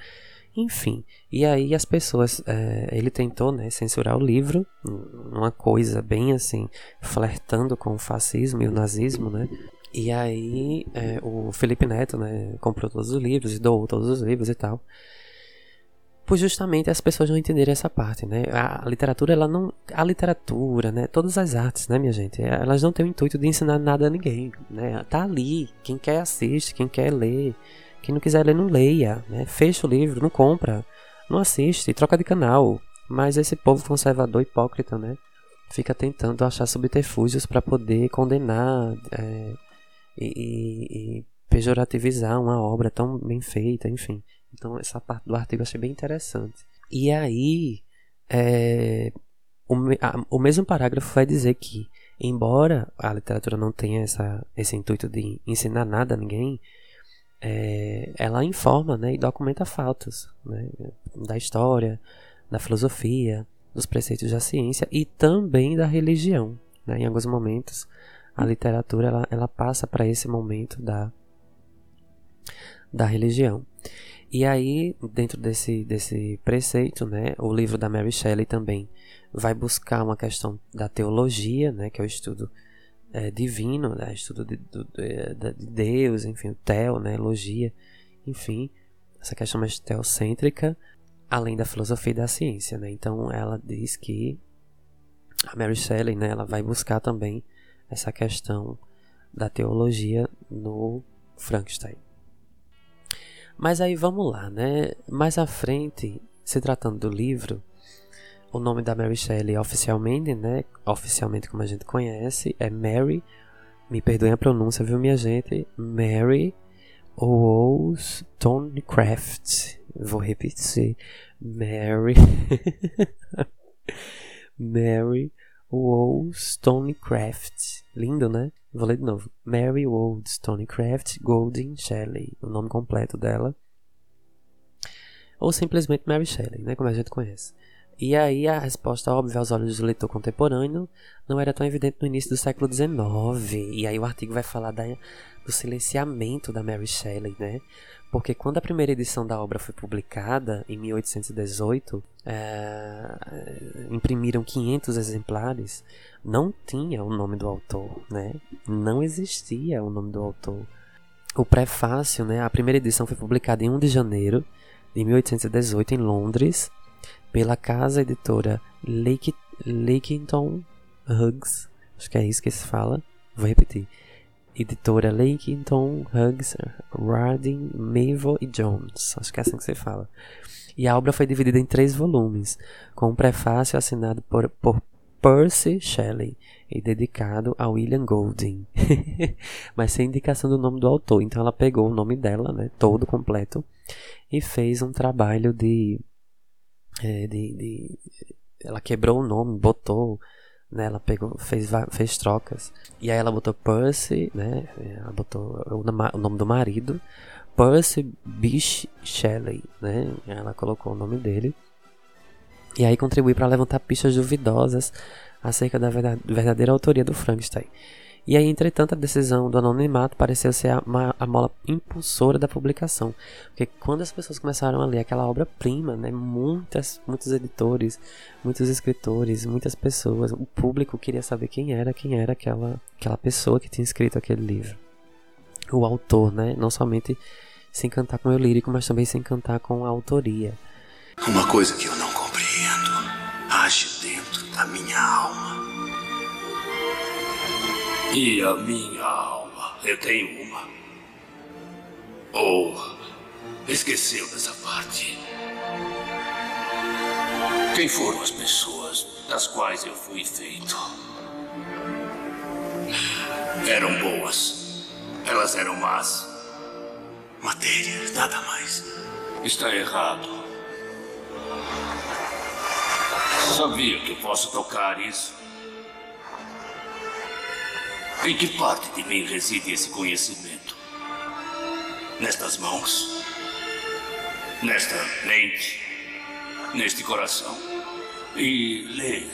Enfim, e aí as pessoas, é, ele tentou né, censurar o livro, uma coisa bem assim, flertando com o fascismo e o nazismo, né? E aí é, o Felipe Neto, né, comprou todos os livros e doou todos os livros e tal. Por justamente as pessoas não entenderem essa parte, né? A, literatura, ela não... A literatura, né? Todas as artes, né, minha gente? Elas não têm o intuito de ensinar nada a ninguém, né? Tá ali. Quem quer assiste, quem quer ler quem não quiser ler, não leia, né? Fecha o livro, não compra, não assiste, troca de canal. Mas esse povo conservador hipócrita, né? Fica tentando achar subterfúgios para poder condenar é, e, e, pejorativizar uma obra tão bem feita, enfim. Então essa parte do artigo eu achei bem interessante. E aí, é, o, a, o mesmo parágrafo vai dizer que, embora a literatura não tenha essa, esse intuito de ensinar nada a ninguém, é, ela informa né, e documenta fatos né, da história, da filosofia, dos preceitos da ciência e também da religião. Né? Em alguns momentos, a literatura ela, ela passa para esse momento da, da religião. E aí, dentro desse, desse preceito, né, o livro da Mary Shelley também vai buscar uma questão da teologia, né, que é o estudo é, divino, né? estudo de, de, de, Deus, enfim, o Theo, né? Elogia, enfim, essa questão mais teocêntrica, além da filosofia e da ciência, né? Então ela diz que a Mary Shelley, né? Ela vai buscar também essa questão da teologia no Frankenstein. Mas aí vamos lá, né? Mais à frente, se tratando do livro, o nome da Mary Shelley oficialmente, né? Oficialmente como a gente conhece, é Mary. Me perdoem a pronúncia, viu, minha gente? Mary Wollstonecraft. Vou repetir. Mary. Mary Wollstonecraft. Lindo, né? Vou ler de novo. Mary Wollstonecraft Golden Shelley. O nome completo dela. Ou simplesmente Mary Shelley, né? Como a gente conhece. E aí a resposta óbvia aos olhos do leitor contemporâneo não era tão evidente no início do século XIX. E aí o artigo vai falar da, do silenciamento da Mary Shelley, né? Porque quando a primeira edição da obra foi publicada, em 1818, é, imprimiram 500 exemplares, não tinha o nome do autor, né? Não existia o nome do autor. O prefácio, né? A primeira edição foi publicada em 1 de janeiro de 1818 em Londres pela casa editora Lake, Lakington Hughes, acho que é isso que se fala, vou repetir, editora Lakington Hughes, Radin, Mavo e Jones, acho que é assim que se fala. E a obra foi dividida em três volumes, com um prefácio assinado por, por Percy Shelley e dedicado a William Golding, mas sem indicação do nome do autor. Então ela pegou o nome dela, né, todo completo, e fez um trabalho de é, de, de, ela quebrou o nome, botou, né, ela pegou, fez, fez trocas. E aí ela botou Percy, né, ela botou o, nome do marido, Percy Bish Shelley, né, ela colocou o nome dele. E aí contribui para levantar pistas duvidosas acerca da verdadeira autoria do Frankenstein. E aí, entretanto, a decisão do anonimato pareceu ser a, a mola impulsora da publicação. Porque quando as pessoas começaram a ler aquela obra-prima, né, muitas, muitos editores, muitos escritores, muitas pessoas, o público queria saber quem era, quem era aquela, aquela pessoa que tinha escrito aquele livro. O autor, né, não somente se encantar com o lírico, mas também se encantar com a autoria. Uma coisa que eu não compreendo age dentro da minha alma. E a minha alma? Eu tenho uma. Ou esqueceu dessa parte? Quem foram as pessoas das quais eu fui feito? Eram boas. Elas eram más. Matéria, nada mais. Está errado. Sabia que posso tocar isso? Em que parte de mim reside esse conhecimento? Nestas mãos? Nesta mente? Neste coração? E ler?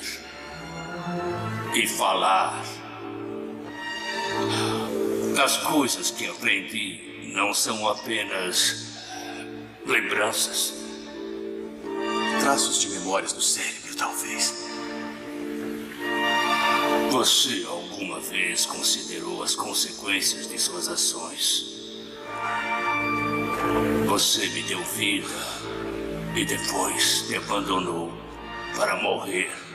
E falar? As coisas que aprendi não são apenas lembranças. traços de memórias no cérebro, talvez. Você alguma vez considerou as consequências de suas ações? Você me deu vida e depois me abandonou para morrer.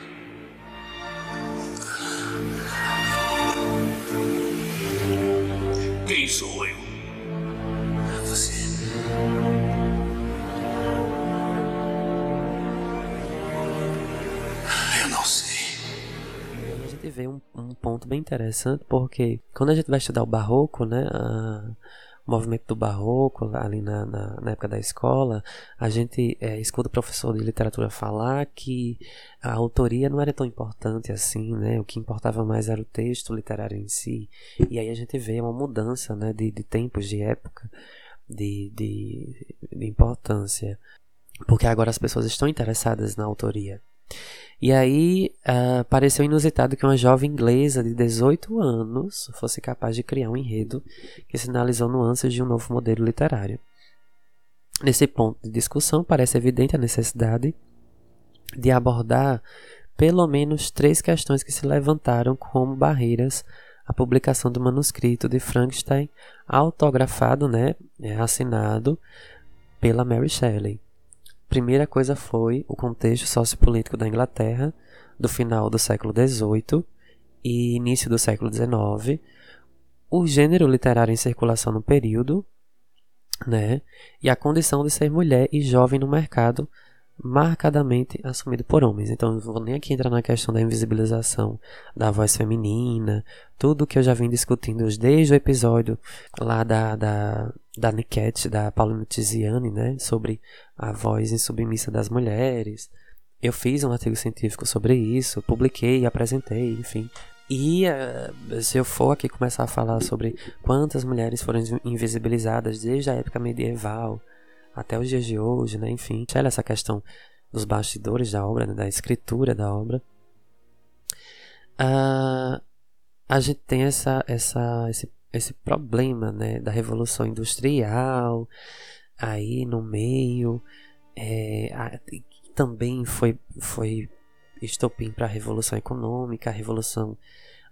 Ponto bem interessante porque quando a gente vai estudar o barroco, né, a, o movimento do barroco ali na, na, na época da escola, a gente é, escuta o professor de literatura falar que a autoria não era tão importante assim, né? O que importava mais era o texto literário em si. E aí a gente vê uma mudança, né, de, de tempos, de época, de, de, de importância, porque agora as pessoas estão interessadas na autoria. E aí uh, pareceu inusitado que uma jovem inglesa de 18 anos fosse capaz de criar um enredo que sinalizou nuances de um novo modelo literário. Nesse ponto de discussão, parece evidente a necessidade de abordar pelo menos três questões que se levantaram como barreiras à publicação do manuscrito de Frankenstein, autografado, né, assinado pela Mary Shelley primeira coisa foi o contexto sociopolítico da Inglaterra do final do século XVIII e início do século XIX, o gênero literário em circulação no período, né, e a condição de ser mulher e jovem no mercado marcadamente assumido por homens. Então, não vou nem aqui entrar na questão da invisibilização da voz feminina, tudo que eu já vim discutindo desde o episódio lá da, da, da Niket, da Paulina Tiziane, né, sobre a voz insubmissa das mulheres. Eu fiz um artigo científico sobre isso, publiquei, apresentei, enfim. E uh, se eu for aqui começar a falar sobre quantas mulheres foram invisibilizadas desde a época medieval, até os dias de hoje, né? Enfim, olha essa questão dos bastidores da obra, né? da escritura da obra. Uh, a gente tem essa, essa, esse, esse problema, né? Da revolução industrial aí no meio, é, a, também foi, foi estopim para a revolução econômica, a revolução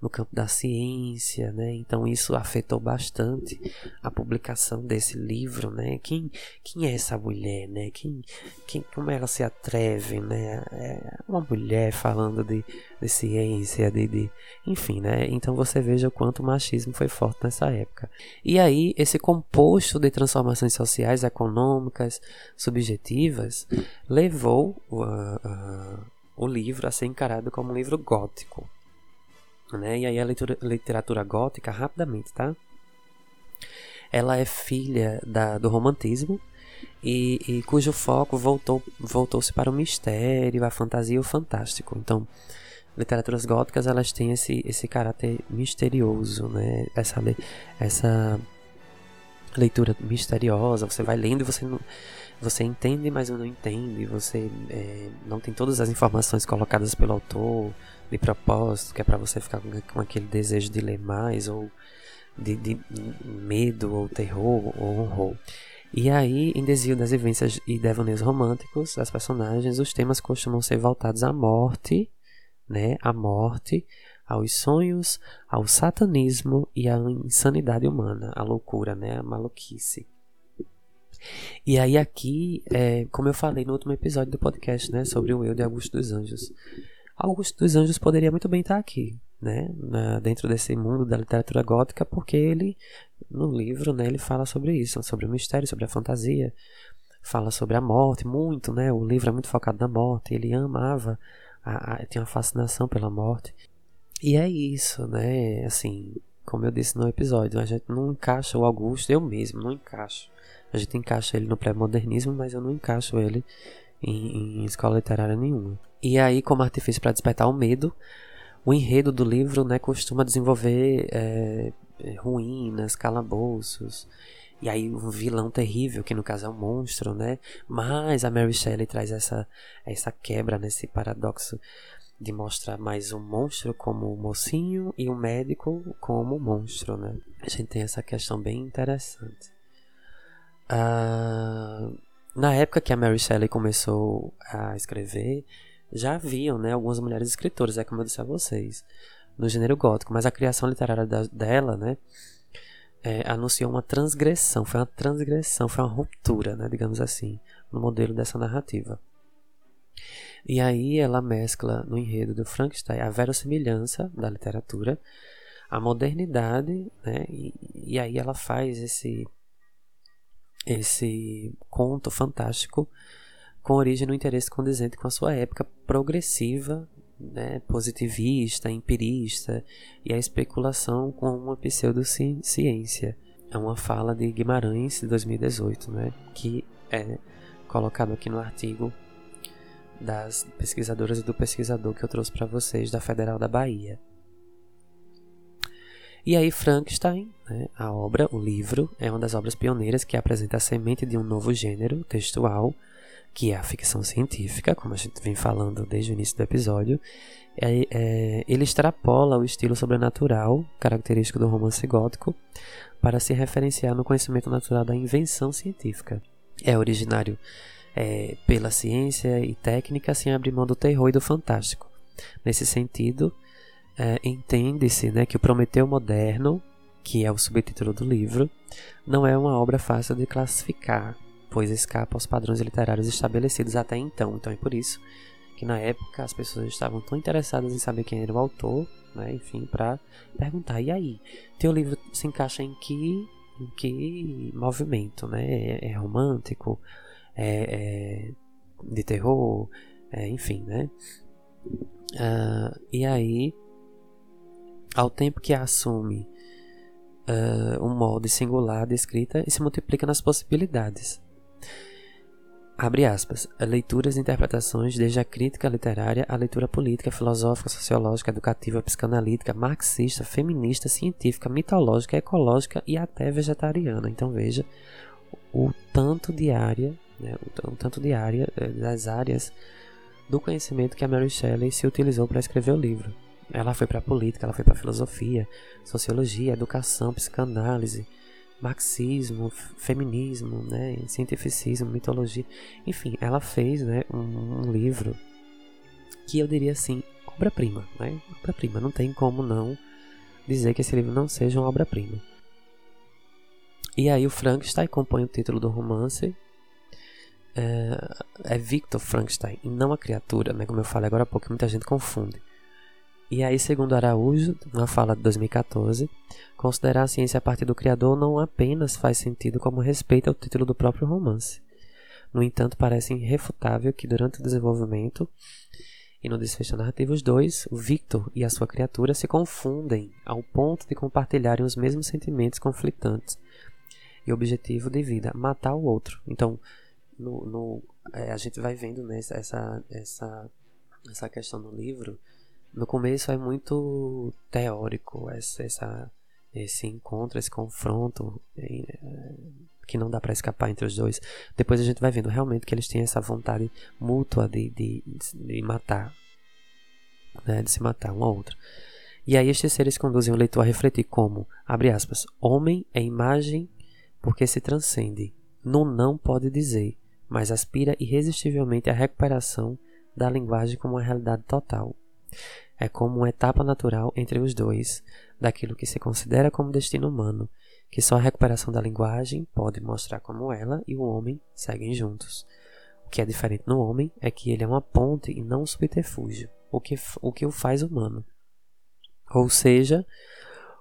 no campo da ciência, né? Então isso afetou bastante a publicação desse livro, né? Quem, quem é essa mulher, né? Quem, quem, como ela se atreve, né? É uma mulher falando de, de ciência, de, de, enfim, né? Então você veja o quanto o machismo foi forte nessa época. E aí esse composto de transformações sociais, econômicas, subjetivas, levou uh, uh, o livro a ser encarado como um livro gótico né? E aí a leitura, literatura gótica, rapidamente, tá? Ela é filha da, do romantismo e, e cujo foco voltou, voltou-se para o mistério, a fantasia e o fantástico. Então, literaturas góticas elas têm esse, esse caráter misterioso, né? Essa, essa leitura misteriosa, você vai lendo e você não, você entende, mas não entende, você é, não tem todas as informações colocadas pelo autor, de propósito, que é para você ficar com, aquele desejo de ler mais, ou de, de medo, ou terror, ou horror. E aí, em Desvio das Vivências e Devaneios Românticos das personagens, os temas costumam ser voltados à morte, né? À morte, aos sonhos, ao satanismo e à insanidade humana, à loucura, né? A maluquice. E aí aqui, é, como eu falei no último episódio do podcast, né? Sobre o eu de Augusto dos Anjos. Augusto dos Anjos poderia muito bem estar aqui, né, na, dentro desse mundo da literatura gótica, porque ele, no livro, né, ele fala sobre isso, sobre o mistério, sobre a fantasia, fala sobre a morte, muito, né, o livro é muito focado na morte, ele amava, a, a, tinha uma fascinação pela morte, e é isso, né, assim, como eu disse no episódio, a gente não encaixa o Augusto, eu mesmo não encaixo, a gente encaixa ele no pré-modernismo, mas eu não encaixo ele em, em escola literária nenhuma. E aí, como artifício para despertar o medo, o enredo do livro né, costuma desenvolver é, ruínas, calabouços, e aí um vilão terrível, que no caso é um monstro, né? Mas a Mary Shelley traz essa, essa quebra nesse paradoxo de mostrar mais um monstro como mocinho e um médico como monstro, né? A gente tem essa questão bem interessante. Ah, Na época que a Mary Shelley começou a escrever, já haviam né, algumas mulheres escritoras, é como eu disse a vocês, no gênero gótico, mas a criação literária da, dela, né, é, anunciou uma transgressão, foi uma transgressão, foi uma ruptura, né, digamos assim, no modelo dessa narrativa. E aí ela mescla no enredo do Frankenstein a verossimilhança da literatura, a modernidade, né, e, e aí ela faz esse esse conto fantástico com origem no interesse condizente com a sua época progressiva, né, positivista, empirista e a especulação com uma pseudociência. É uma fala de Guimarães de 2018, né, que é colocado aqui no artigo das pesquisadoras e do pesquisador que eu trouxe para vocês da Federal da Bahia. E aí Frankenstein, né, a obra, o livro, é uma das obras pioneiras que apresenta a semente de um novo gênero textual, que é a ficção científica, como a gente vem falando desde o início do episódio. É, é, ele extrapola o estilo sobrenatural, característico do romance gótico, para se referenciar no conhecimento natural da invenção científica. É originário é, pela ciência e técnica, sem abrir mão do terror e do fantástico. Nesse sentido, é, entende-se né, que o Prometeu Moderno, que é o subtítulo do livro, não é uma obra fácil de classificar, pois escapa aos padrões literários estabelecidos até então. Então é por isso que na época as pessoas estavam tão interessadas em saber quem era o autor, né, enfim, para perguntar: e aí, teu livro se encaixa em que, em que movimento? Né? É, é romântico? É, é, de terror? É, enfim, né? Uh, e aí ao tempo que assume uh, um molde singular de escrita e se multiplica nas possibilidades. Abre aspas, leituras e interpretações desde a crítica literária à leitura política, filosófica, sociológica, educativa, psicanalítica, marxista, feminista, científica, mitológica, ecológica e até vegetariana. Então veja o tanto de área, né, o tanto de área eh, das áreas do conhecimento que a Mary Shelley se utilizou para escrever o livro. Ela foi para política, ela foi para filosofia, sociologia, educação, psicanálise, marxismo, feminismo, né, cientificismo, mitologia. Enfim, ela fez né, um, um livro que eu diria assim, obra-prima. Né? Obra-prima, não tem como não dizer que esse livro não seja uma obra-prima. E aí o Frankenstein compõe o título do romance. É, é Victor Frankenstein e não a criatura, né? como eu falei agora há pouco, muita gente confunde. E aí, segundo Araújo, na fala de 2014, considerar a ciência a partir do criador não apenas faz sentido como respeito ao título do próprio romance. No entanto, parece irrefutável que durante o desenvolvimento e no desfecho narrativo, os dois, o Victor e a sua criatura, se confundem ao ponto de compartilharem os mesmos sentimentos conflitantes e objetivo de vida, matar o outro. Então, no, no é, a gente vai vendo né, essa, essa, essa questão no livro no começo é muito teórico essa, essa esse encontro, esse confronto é, que não dá para escapar entre os dois. Depois a gente vai vendo realmente que eles têm essa vontade mútua de, de, de matar, né, de se matar um ao outro. E aí estes seres conduzem o leitor a refletir como, abre aspas, homem é imagem porque se transcende, no não pode dizer, mas aspira irresistivelmente à recuperação da linguagem como uma realidade total é como uma etapa natural entre os dois, daquilo que se considera como destino humano, que só a recuperação da linguagem pode mostrar como ela e o homem seguem juntos. O que é diferente no homem é que ele é uma ponte e não um subterfúgio, o que, o que o faz humano. Ou seja,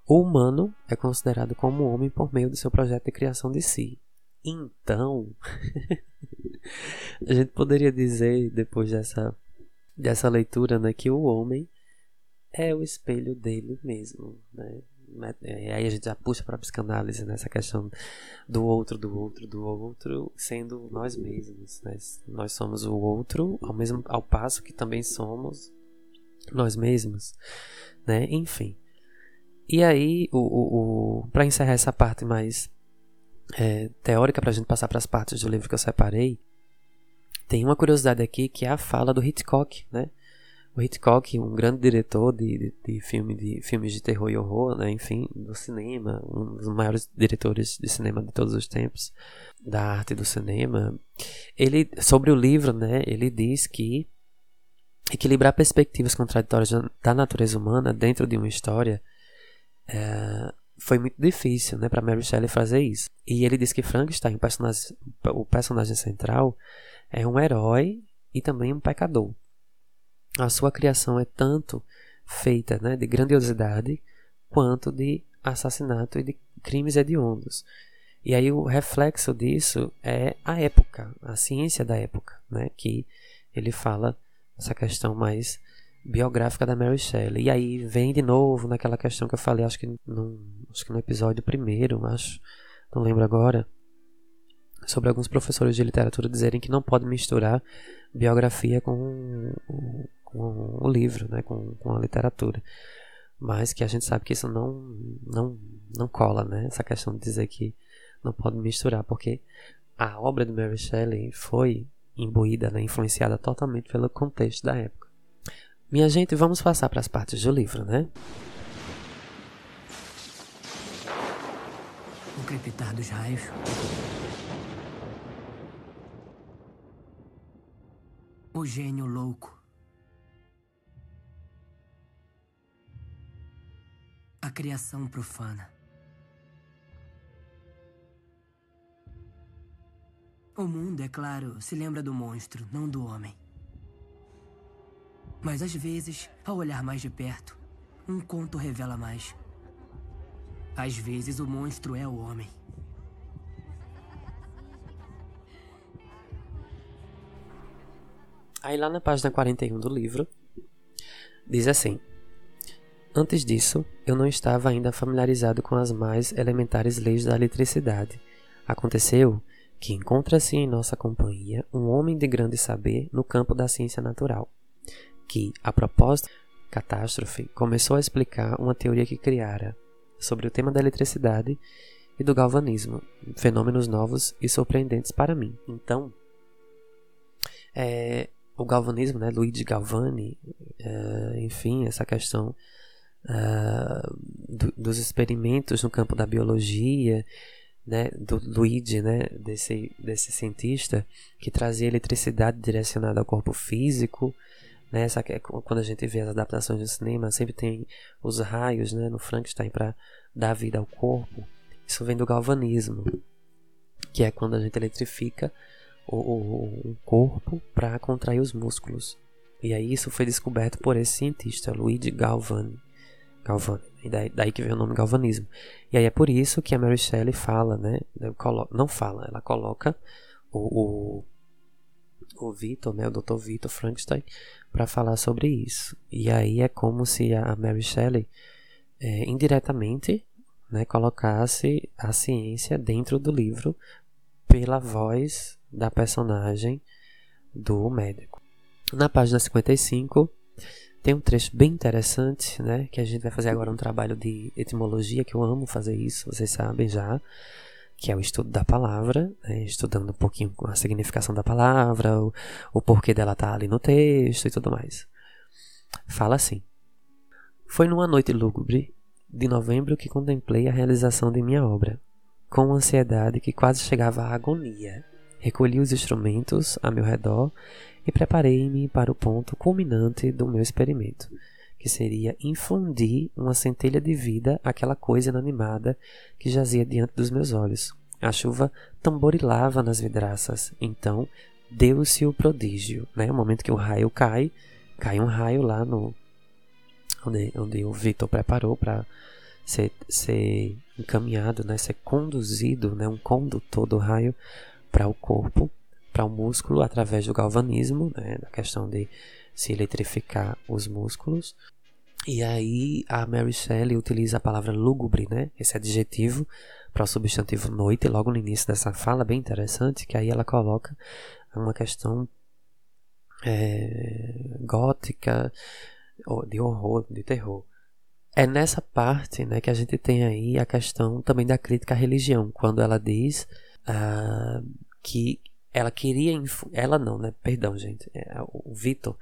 o humano é considerado como homem por meio do seu projeto de criação de si. Então, a gente poderia dizer, depois dessa dessa leitura, né, que o homem é o espelho dele mesmo, né? E aí a gente já puxa para a psicanálise nessa né, questão do outro, do outro, do outro, sendo nós mesmos. Né? Nós somos o outro, ao mesmo ao passo que também somos nós mesmos, né? Enfim. E aí, o, o, o para encerrar essa parte mais é, teórica, para a gente passar para as partes do livro que eu separei, tem uma curiosidade aqui que é a fala do Hitchcock, né? O Hitchcock, um grande diretor de, de, de, filme, de filmes de terror e horror, né? enfim, do cinema, um dos maiores diretores de cinema de todos os tempos, da arte do cinema, ele sobre o livro, né, ele diz que equilibrar perspectivas contraditórias da natureza humana dentro de uma história é, foi muito difícil, né, para Mary Shelley fazer isso. E ele diz que Frankenstein, o personagem, o personagem central, é um herói e também um pecador. A sua criação é tanto feita, né, de grandiosidade quanto de assassinato e de crimes hediondos. E aí o reflexo disso é a época, a ciência da época, né? Que ele fala essa questão mais biográfica da Mary Shelley. E aí vem de novo naquela questão que eu falei, acho que no, acho que no episódio primeiro, acho, não lembro agora, sobre alguns professores de literatura dizerem que não pode misturar biografia com, com o livro, né? com, com a literatura mas que a gente sabe que isso não não não cola, né? Essa questão de dizer que não pode misturar, porque a obra de Mary Shelley foi imbuída, né, influenciada totalmente pelo contexto da época. Minha gente, vamos passar para as partes do livro, né? O crepitar dos raios. O gênio louco. A criação profana. O mundo, é claro, se lembra do monstro, não do homem. Mas às vezes, ao olhar mais de perto, um conto revela mais. Às vezes o monstro é o homem. Aí lá na página 41 do livro, diz assim: Antes disso, eu não estava ainda familiarizado com as mais elementares leis da eletricidade. Aconteceu que encontra-se em nossa companhia um homem de grande saber no campo da ciência natural, que, a propósito catástrofe, começou a explicar uma teoria que criara sobre o tema da eletricidade e do galvanismo, fenômenos novos e surpreendentes para mim. Então, é, o galvanismo, né, Luigi Galvani, é, enfim, essa questão uh, do, dos experimentos no campo da biologia, né, do Luigi, né, desse, desse cientista que trazia eletricidade direcionada ao corpo físico, né, essa, quando a gente vê as adaptações do cinema, sempre tem os raios né, no Frankenstein para dar vida ao corpo. Isso vem do galvanismo, que é quando a gente eletrifica o, o, o corpo para contrair os músculos. E aí isso foi descoberto por esse cientista, Luigi Galvani. Galvani. E daí, daí, que vem o nome galvanismo. E aí é por isso que a Mary Shelley fala, né? Não fala, ela coloca o, o, o Vitor, né? O Dr. Vitor Frankenstein, para falar sobre isso. E aí é como se a Mary Shelley, é, indiretamente, né, colocasse a ciência dentro do livro pela voz da personagem do médico. Na página 55, tem um trecho bem interessante, né? Que a gente vai fazer agora um trabalho de etimologia, que eu amo fazer isso, vocês sabem já. Que é o estudo da palavra, né, estudando um pouquinho a significação da palavra, o, o porquê dela estar tá ali no texto e tudo mais. Fala assim: Foi numa noite lúgubre de novembro que contemplei a realização de minha obra, com ansiedade que quase chegava à agonia. Recolhi os instrumentos a meu redor e preparei-me para o ponto culminante do meu experimento, que seria infundir uma centelha de vida àquela coisa inanimada que jazia diante dos meus olhos. A chuva tamborilava nas vidraças, então deu-se o prodígio, né? O momento que o raio cai, cai um raio lá no onde, onde o Vitor preparou para ser, ser encaminhado, né? Ser conduzido, né? Um condutor do raio para o corpo para o músculo através do galvanismo, né, da questão de se eletrificar os músculos. E aí a Mary Shelley utiliza a palavra lúgubre, né, esse adjetivo para o substantivo noite, logo no início dessa fala, bem interessante, que aí ela coloca uma questão é, gótica, de horror, de terror. É nessa parte né, que a gente tem aí a questão também da crítica à religião, quando ela diz uh, que ela queria. Ela não, né? Perdão, gente. É, o Victor,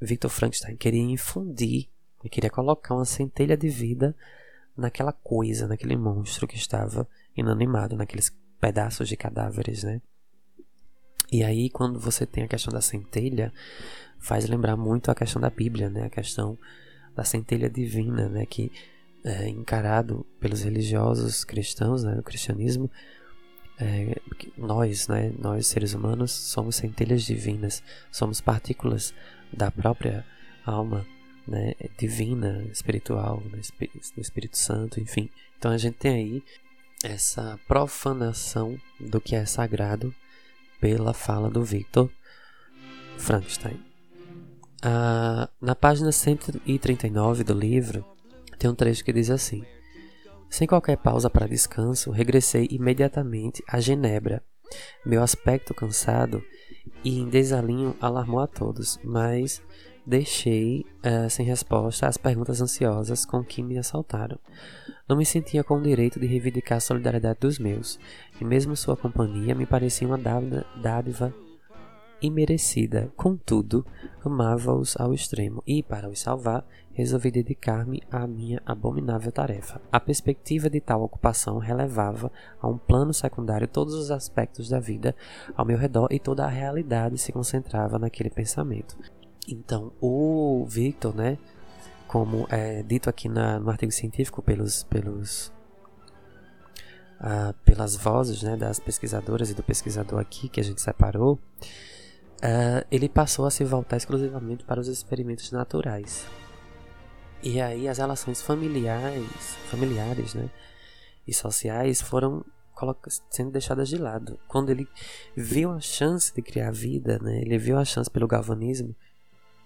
Victor Frankenstein, queria infundir, queria colocar uma centelha de vida naquela coisa, naquele monstro que estava inanimado, naqueles pedaços de cadáveres, né? E aí, quando você tem a questão da centelha, faz lembrar muito a questão da Bíblia, né? A questão da centelha divina, né? Que é encarado pelos religiosos cristãos, né? Do cristianismo, é, nós, né? Nós seres humanos somos centelhas divinas, somos partículas da própria alma, né? Divina, espiritual, né? do Espírito Santo, enfim. Então a gente tem aí essa profanação do que é sagrado pela fala do Victor Frankenstein. Ah, na página 139 do livro, tem um trecho que diz assim: Sem qualquer pausa para descanso, regressei imediatamente a Genebra. Meu aspecto cansado e em desalinho alarmou a todos, mas deixei uh, sem resposta as perguntas ansiosas com que me assaltaram. Não me sentia com o direito de reivindicar a solidariedade dos meus, e mesmo sua companhia me parecia uma dádiva imerecida. Contudo, amava-os ao extremo, e, para os salvar, resolvi dedicar-me à minha abominável tarefa. A perspectiva de tal ocupação relevava a um plano secundário todos os aspectos da vida ao meu redor e toda a realidade se concentrava naquele pensamento. Então, o Victor, né, como é dito aqui na, no artigo científico pelos, pelos uh, pelas vozes né, das pesquisadoras e do pesquisador aqui que a gente separou, uh, ele passou a se voltar exclusivamente para os experimentos naturais. E aí as relações familiares, familiares né, e sociais foram sendo deixadas de lado. Quando ele viu a chance de criar vida, né, ele viu a chance pelo galvanismo,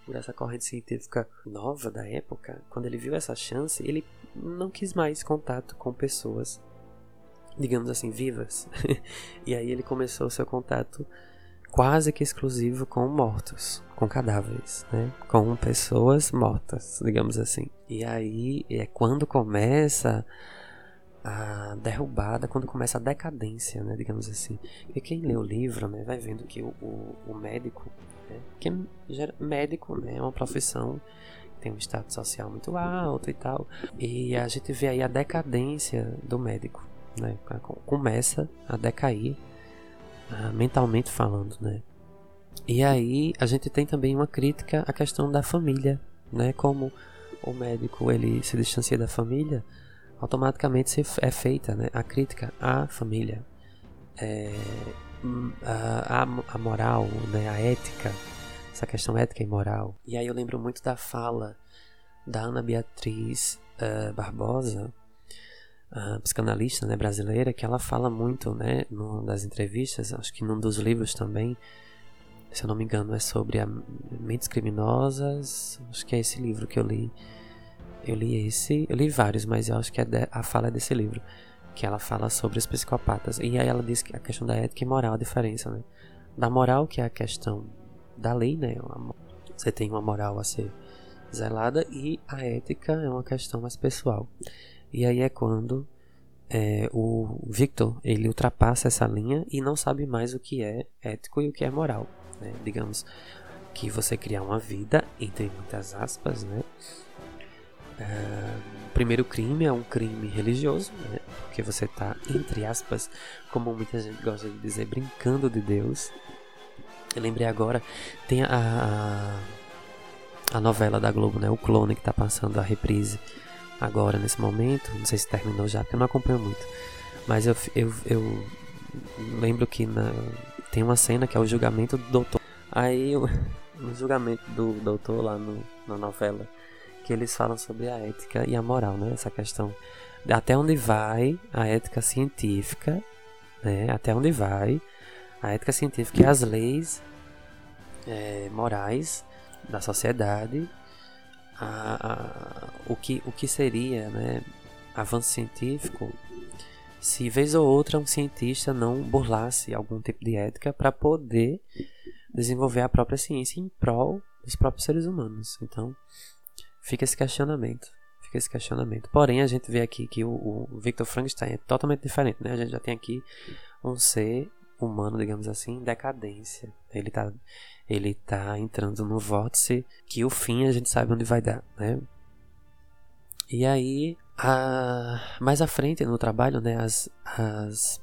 por essa corrente científica nova da época, quando ele viu essa chance, ele não quis mais contato com pessoas, digamos assim, vivas. e aí ele começou seu contato quase que exclusivo com mortos, com cadáveres, né? Com pessoas mortas, digamos assim. E aí é quando começa a derrubada, quando começa a decadência, né, digamos assim. E quem lê o livro, né, vai vendo que o, o, o médico né? Porque médico né, é uma profissão que tem um status social muito alto e tal. E a gente vê aí a decadência do médico. Né? Começa a decair mentalmente falando, né? E aí a gente tem também uma crítica à questão da família, né? Como o médico ele se distancia da família, automaticamente é feita né? a crítica à família. É, a, a, moral, né, a ética, essa questão ética e moral. E aí eu lembro muito da fala da Ana Beatriz uh, Barbosa, a psicanalista né, brasileira, que ela fala muito né, no, das entrevistas, acho que num dos livros também, se eu não me engano, é sobre Mentes Criminosas, acho que é esse livro que eu li. Eu li esse, eu li vários, mas eu acho que é de, a fala é desse livro que ela fala sobre os psicopatas. E aí ela diz que a questão da ética e moral, a diferença, né? Da moral, que é a questão da lei, né? Você tem uma moral a ser zelada e a ética é uma questão mais pessoal. E aí é quando é, o Victor ele ultrapassa essa linha e não sabe mais o que é ético e o que é moral. Né? Digamos que você criar uma vida, entre muitas aspas, né? É, primeiro crime é um crime religioso, né? porque você está, entre aspas, como muita gente gosta de dizer, brincando de Deus. Eu lembrei agora, tem a, a, a novela da Globo, né? O Clone, que está passando a reprise agora, nesse momento. Não sei se terminou já, porque eu não acompanho muito. Mas eu, eu, eu lembro que na, tem uma cena que é o julgamento do doutor. Aí, no julgamento do doutor lá no, na novela, que eles falam sobre a ética e a moral, né? Essa questão até onde vai a ética científica, né? Até onde vai a ética científica e as leis é, morais da sociedade, a, a, o, que, o que seria, né? Avanço científico se vez ou outra um cientista não burlasse algum tipo de ética para poder desenvolver a própria ciência em prol dos próprios seres humanos. Então, Fica esse questionamento. Fica esse questionamento. Porém, a gente vê aqui que o, o Victor Frankenstein é totalmente diferente, né? A gente já tem aqui um ser humano, digamos assim, em decadência. Ele tá, ele tá entrando no vórtice que o fim a gente sabe onde vai dar, né? E aí, a, mais à frente no trabalho, né, as, as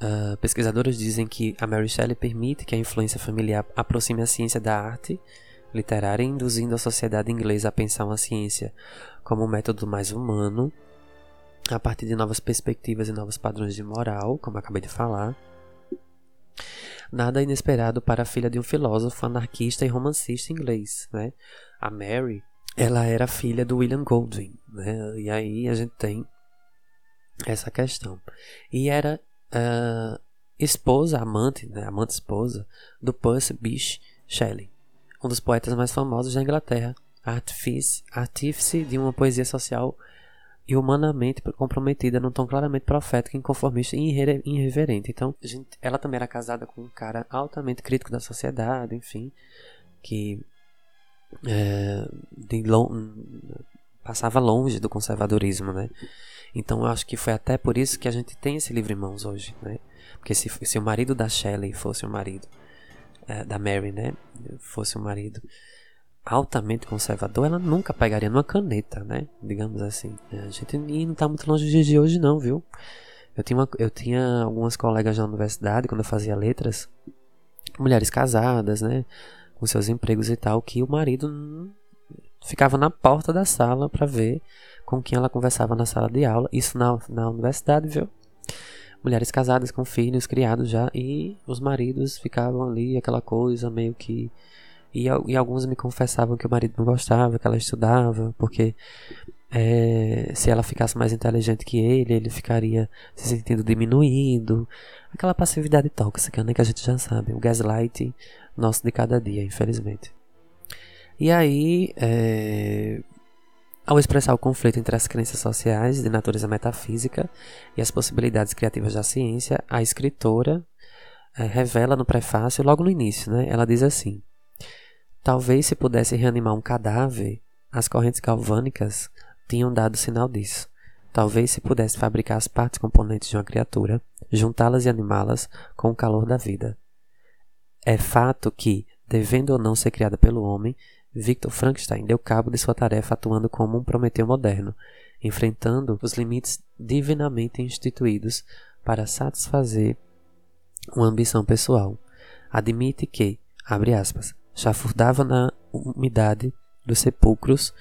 Uh, pesquisadores dizem que a Mary Shelley permite que a influência familiar aproxime a ciência da arte literária, induzindo a sociedade inglesa a pensar uma ciência como um método mais humano, a partir de novas perspectivas e novos padrões de moral, como acabei de falar. Nada inesperado para a filha de um filósofo anarquista e romancista inglês, né? A Mary, ela era filha do William Goldwyn, né? E aí a gente tem essa questão. E era uh, esposa, amante, né? amante esposa do Percy Bysshe Shelley, um dos poetas mais famosos da Inglaterra, artífice, artífice de uma poesia social e humanamente comprometida num tom claramente profético, inconformista e irreverente. Então, gente, ela também era casada com um cara altamente crítico da sociedade, enfim, que é, long, passava longe do conservadorismo, né? Então, eu acho que foi até por isso que a gente tem esse livro em mãos hoje, né? Porque se, se o marido da Shelley fosse o marido é, da Mary, né? Fosse o marido altamente conservador, ela nunca pegaria numa caneta, né? Digamos assim. É, a gente não está muito longe de hoje, não, viu? Eu tinha, uma, eu tinha algumas colegas na universidade, quando eu fazia letras, mulheres casadas, né? Com seus empregos e tal, que o marido ficava na porta da sala para ver com quem ela conversava na sala de aula. Isso na, na universidade, viu? Mulheres casadas com filhos, criados já, e os maridos ficavam ali, aquela coisa meio que e, e alguns me confessavam que o marido não gostava, que ela estudava, porque é, se ela ficasse mais inteligente que ele, ele ficaria se sentindo diminuído. Aquela passividade tóxica, né, que a gente já sabe. O gaslight nosso de cada dia, infelizmente. E aí, é, ao expressar o conflito entre as crenças sociais de natureza metafísica e as possibilidades criativas da ciência, a escritora é, revela no prefácio, logo no início, né, ela diz assim: Talvez se pudesse reanimar um cadáver, as correntes galvânicas tinham dado sinal disso. Talvez se pudesse fabricar as partes componentes de uma criatura, juntá-las e animá-las com o calor da vida. É fato que, devendo ou não ser criada pelo homem, Victor Frankenstein deu cabo de sua tarefa atuando como um Prometeu moderno, enfrentando os limites divinamente instituídos para satisfazer uma ambição pessoal. Admite que, abre aspas, chafurdava na umidade dos sepulcros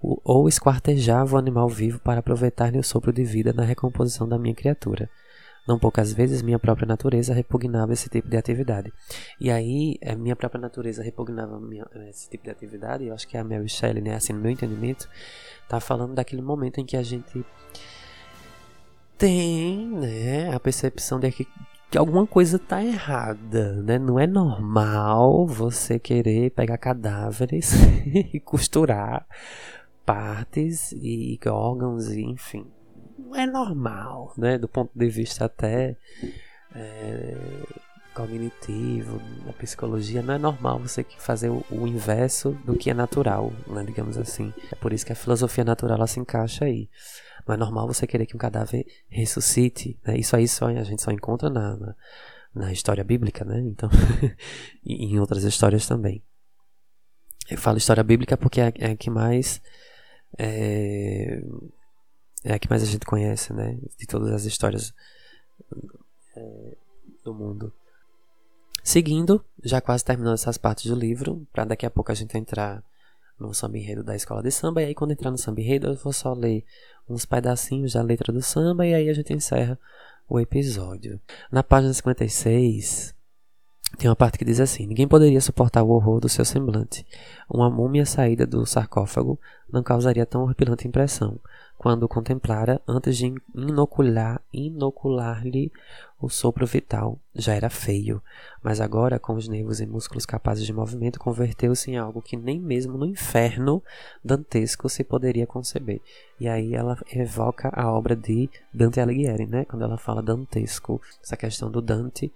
ou esquartejava o animal vivo para aproveitar-lhe o sopro de vida na recomposição da minha criatura. Não poucas vezes minha própria natureza repugnava esse tipo de atividade. E aí, a minha própria natureza repugnava minha, esse tipo de atividade, eu acho que a Mary Shelley, né, assim, no meu entendimento, está falando daquele momento em que a gente tem né, a percepção de que que alguma coisa tá errada, né? Não é normal você querer pegar cadáveres e costurar partes e órgãos, e, enfim. Não é normal, né? Do ponto de vista até é, cognitivo, da psicologia, não é normal você fazer o, o, inverso do que é natural, né? Digamos assim. É por isso que a filosofia natural ela se encaixa aí. Não é normal você querer que um cadáver ressuscite. Né? Isso aí só, a gente só encontra na, na, na história bíblica, né? Então, e em outras histórias também. Eu falo história bíblica porque é, é a que mais é, é, a que mais a gente conhece, né? De todas as histórias é, do mundo. Seguindo, já quase terminando essas partes do livro, para daqui a pouco a gente entrar no samba enredo da escola de samba. E aí, quando entrar no samba enredo, eu vou só ler uns pedacinhos da letra do samba e aí a gente encerra o episódio. Na página 56, tem uma parte que diz assim: Ninguém poderia suportar o horror do seu semblante. Uma múmia saída do sarcófago não causaria tão horripilante impressão quando contemplara antes de inocular inocular-lhe o sopro vital. Já era feio, mas agora, com os nervos e músculos capazes de movimento, converteu-se em algo que nem mesmo no inferno dantesco se poderia conceber. E aí ela evoca a obra de Dante Alighieri, né? Quando ela fala dantesco, essa questão do Dante,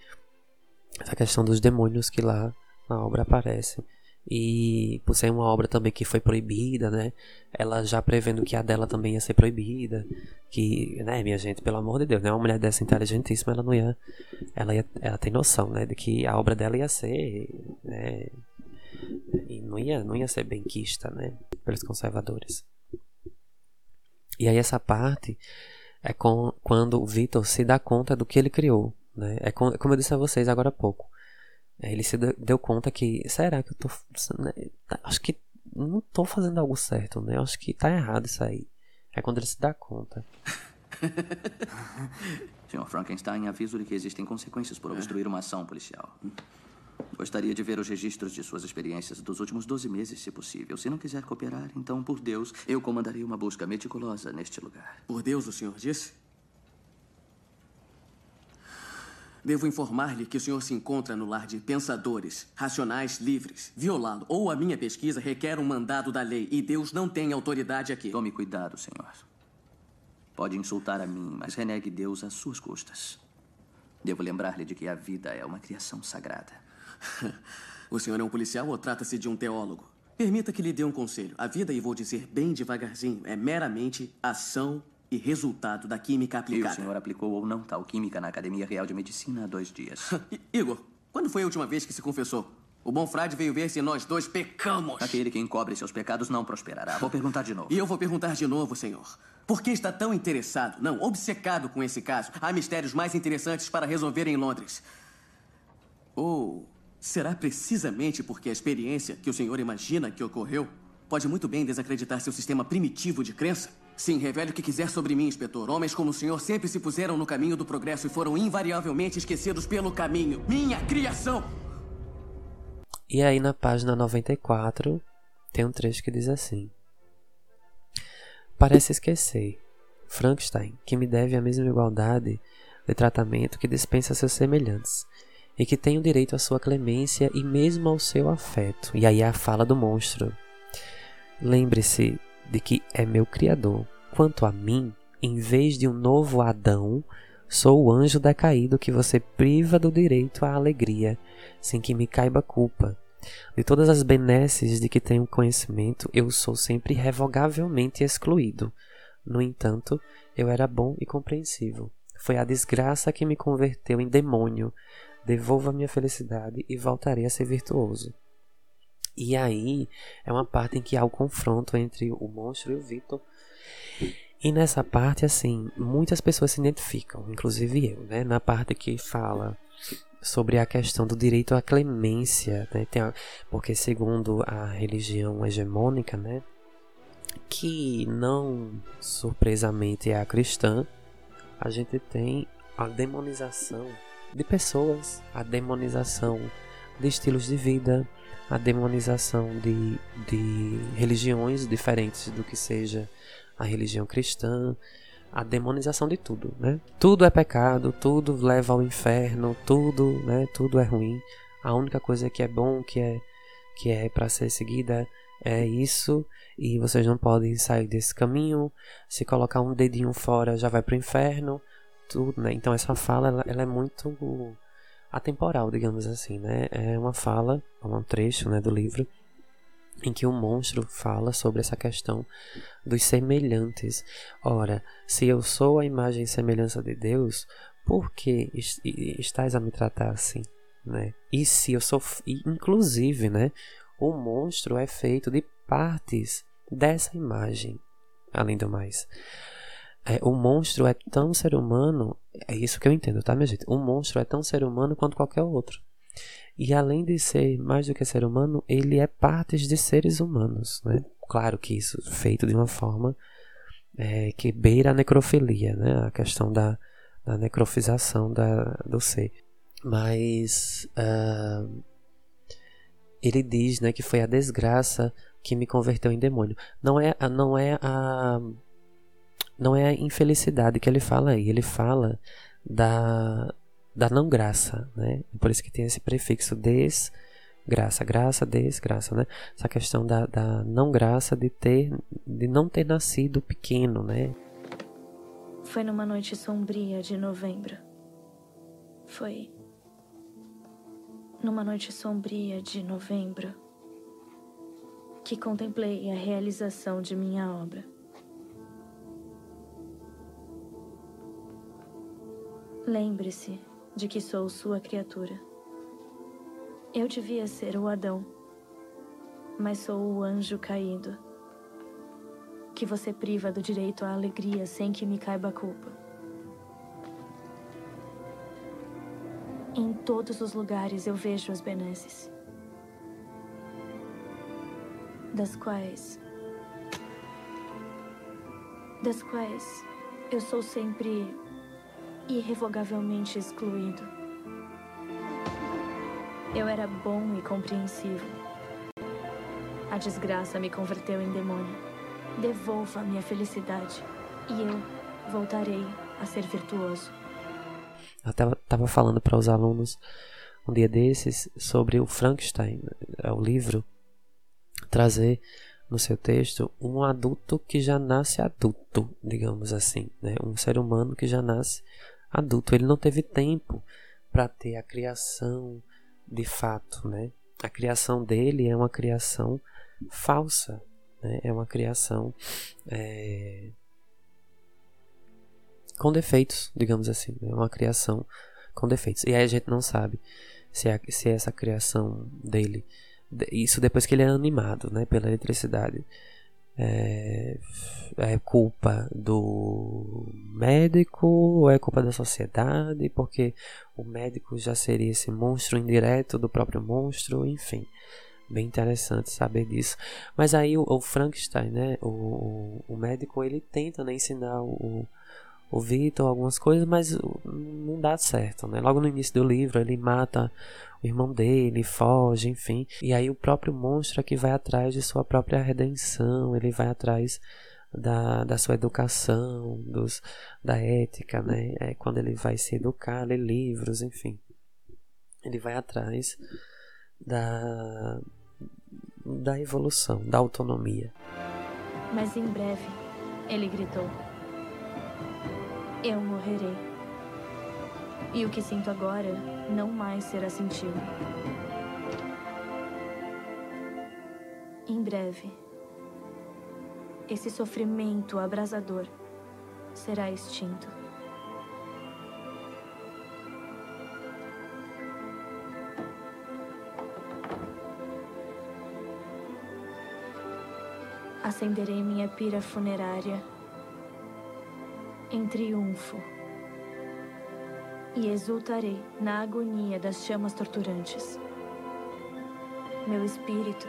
essa questão dos demônios que lá na obra aparece e por ser uma obra também que foi proibida, né? Ela já prevendo que a dela também ia ser proibida, que, né, minha gente, pelo amor de Deus, né? Uma mulher dessa inteligentíssima, ela não ia, ela ia, ela tem noção, né, de que a obra dela ia ser, né, e não ia, não ia ser benquista, né, pelos conservadores. E aí essa parte é com, quando o Vitor se dá conta do que ele criou, Né? É como, como eu disse a vocês agora há pouco. É, ele se deu conta que. Será que eu tô. Né? Acho que não tô fazendo algo certo, né? Acho que tá errado isso aí. É quando ele se dá conta. Sr. Frankenstein, aviso de que existem consequências por obstruir uma ação policial. Gostaria de ver os registros de suas experiências dos últimos 12 meses, se possível. Se não quiser cooperar, então, por Deus, eu comandarei uma busca meticulosa neste lugar. Por Deus, o senhor disse? Devo informar-lhe que o senhor se encontra no lar de pensadores, racionais, livres. Violá-lo ou a minha pesquisa requer um mandado da lei e Deus não tem autoridade aqui. Tome cuidado, senhor. Pode insultar a mim, mas renegue Deus às suas custas. Devo lembrar-lhe de que a vida é uma criação sagrada. o senhor é um policial ou trata-se de um teólogo? Permita que lhe dê um conselho. A vida, e vou dizer bem devagarzinho, é meramente ação e resultado da química aplicada. E o senhor aplicou ou não tal química na Academia Real de Medicina há dois dias. Igor, quando foi a última vez que se confessou? O bom frade veio ver se nós dois pecamos. Aquele que encobre seus pecados não prosperará. Vou perguntar de novo. E eu vou perguntar de novo, senhor. Por que está tão interessado, não, obcecado com esse caso? Há mistérios mais interessantes para resolver em Londres. Ou será precisamente porque a experiência que o senhor imagina que ocorreu pode muito bem desacreditar seu sistema primitivo de crença? Sim, revele o que quiser sobre mim, inspetor. Homens como o senhor sempre se puseram no caminho do progresso e foram invariavelmente esquecidos pelo caminho. Minha criação! E aí, na página 94, tem um trecho que diz assim: Parece esquecer, Frankenstein, que me deve a mesma igualdade de tratamento que dispensa seus semelhantes, e que tenho direito à sua clemência e mesmo ao seu afeto. E aí a fala do monstro. Lembre-se de que é meu Criador. Quanto a mim, em vez de um novo Adão, sou o anjo decaído que você priva do direito à alegria, sem que me caiba culpa. De todas as benesses de que tenho conhecimento, eu sou sempre revogavelmente excluído. No entanto, eu era bom e compreensivo. Foi a desgraça que me converteu em demônio. Devolva minha felicidade e voltarei a ser virtuoso. E aí é uma parte em que há o confronto entre o monstro e o Victor. E nessa parte, assim, muitas pessoas se identificam, inclusive eu, né? Na parte que fala sobre a questão do direito à clemência, né? A, porque segundo a religião hegemônica, né? Que não surpresamente é a cristã, a gente tem a demonização de pessoas, a demonização de estilos de vida, a demonização de, de religiões diferentes do que seja a religião cristã, a demonização de tudo, né? Tudo é pecado, tudo leva ao inferno, tudo, né? Tudo é ruim. A única coisa que é bom, que é que é para ser seguida é isso e vocês não podem sair desse caminho. Se colocar um dedinho fora já vai para o inferno, tudo, né? Então essa fala ela, ela é muito atemporal, digamos assim, né? É uma fala, é um trecho, né, do livro em que o monstro fala sobre essa questão dos semelhantes. Ora, se eu sou a imagem e semelhança de Deus, por que estás a me tratar assim, né? E se eu sou, inclusive, né, o monstro é feito de partes dessa imagem, além do mais. É, o monstro é tão ser humano, é isso que eu entendo, tá, minha gente? O monstro é tão ser humano quanto qualquer outro. E além de ser mais do que ser humano, ele é parte de seres humanos, né? Claro que isso feito de uma forma é, que beira a necrofilia, né? A questão da, da necrofização da, do ser. Mas uh, ele diz, né, que foi a desgraça que me converteu em demônio. Não é, não é a não é a infelicidade que ele fala aí, ele fala da, da não graça, né? Por isso que tem esse prefixo desgraça, graça, desgraça, né? Essa questão da, da não graça de ter, de não ter nascido pequeno, né? Foi numa noite sombria de novembro. Foi numa noite sombria de novembro que contemplei a realização de minha obra. Lembre-se de que sou sua criatura. Eu devia ser o Adão, mas sou o anjo caído, que você priva do direito à alegria sem que me caiba a culpa. Em todos os lugares eu vejo as benesses, das quais. das quais eu sou sempre irrevogavelmente excluído. Eu era bom e compreensivo. A desgraça me converteu em demônio. Devolva minha felicidade e eu voltarei a ser virtuoso. Eu estava falando para os alunos um dia desses sobre o Frankenstein, é o livro, trazer no seu texto um adulto que já nasce adulto, digamos assim, né? um ser humano que já nasce adulto. Ele não teve tempo para ter a criação de fato, né? A criação dele é uma criação falsa, né? É uma criação é, com defeitos, digamos assim. É uma criação com defeitos. E aí a gente não sabe se, é, se é essa criação dele, isso depois que ele é animado, né? Pela eletricidade é, é culpa do médico ou é culpa da sociedade, porque o médico já seria esse monstro indireto do próprio monstro, enfim. Bem interessante saber disso. Mas aí o, o Frankenstein, né, o, o, médico, ele tenta né, ensinar o, o Victor algumas coisas, mas não dá certo, né? Logo no início do livro, ele mata o irmão dele, foge, enfim. E aí o próprio monstro é que vai atrás de sua própria redenção, ele vai atrás da, da sua educação, dos, da ética, né? É quando ele vai se educar, ler livros, enfim. Ele vai atrás da, da evolução, da autonomia. Mas em breve, ele gritou eu morrerei. E o que sinto agora não mais será sentido. Em breve, esse sofrimento abrasador será extinto. Acenderei minha pira funerária em triunfo e exultarei na agonia das chamas torturantes. Meu espírito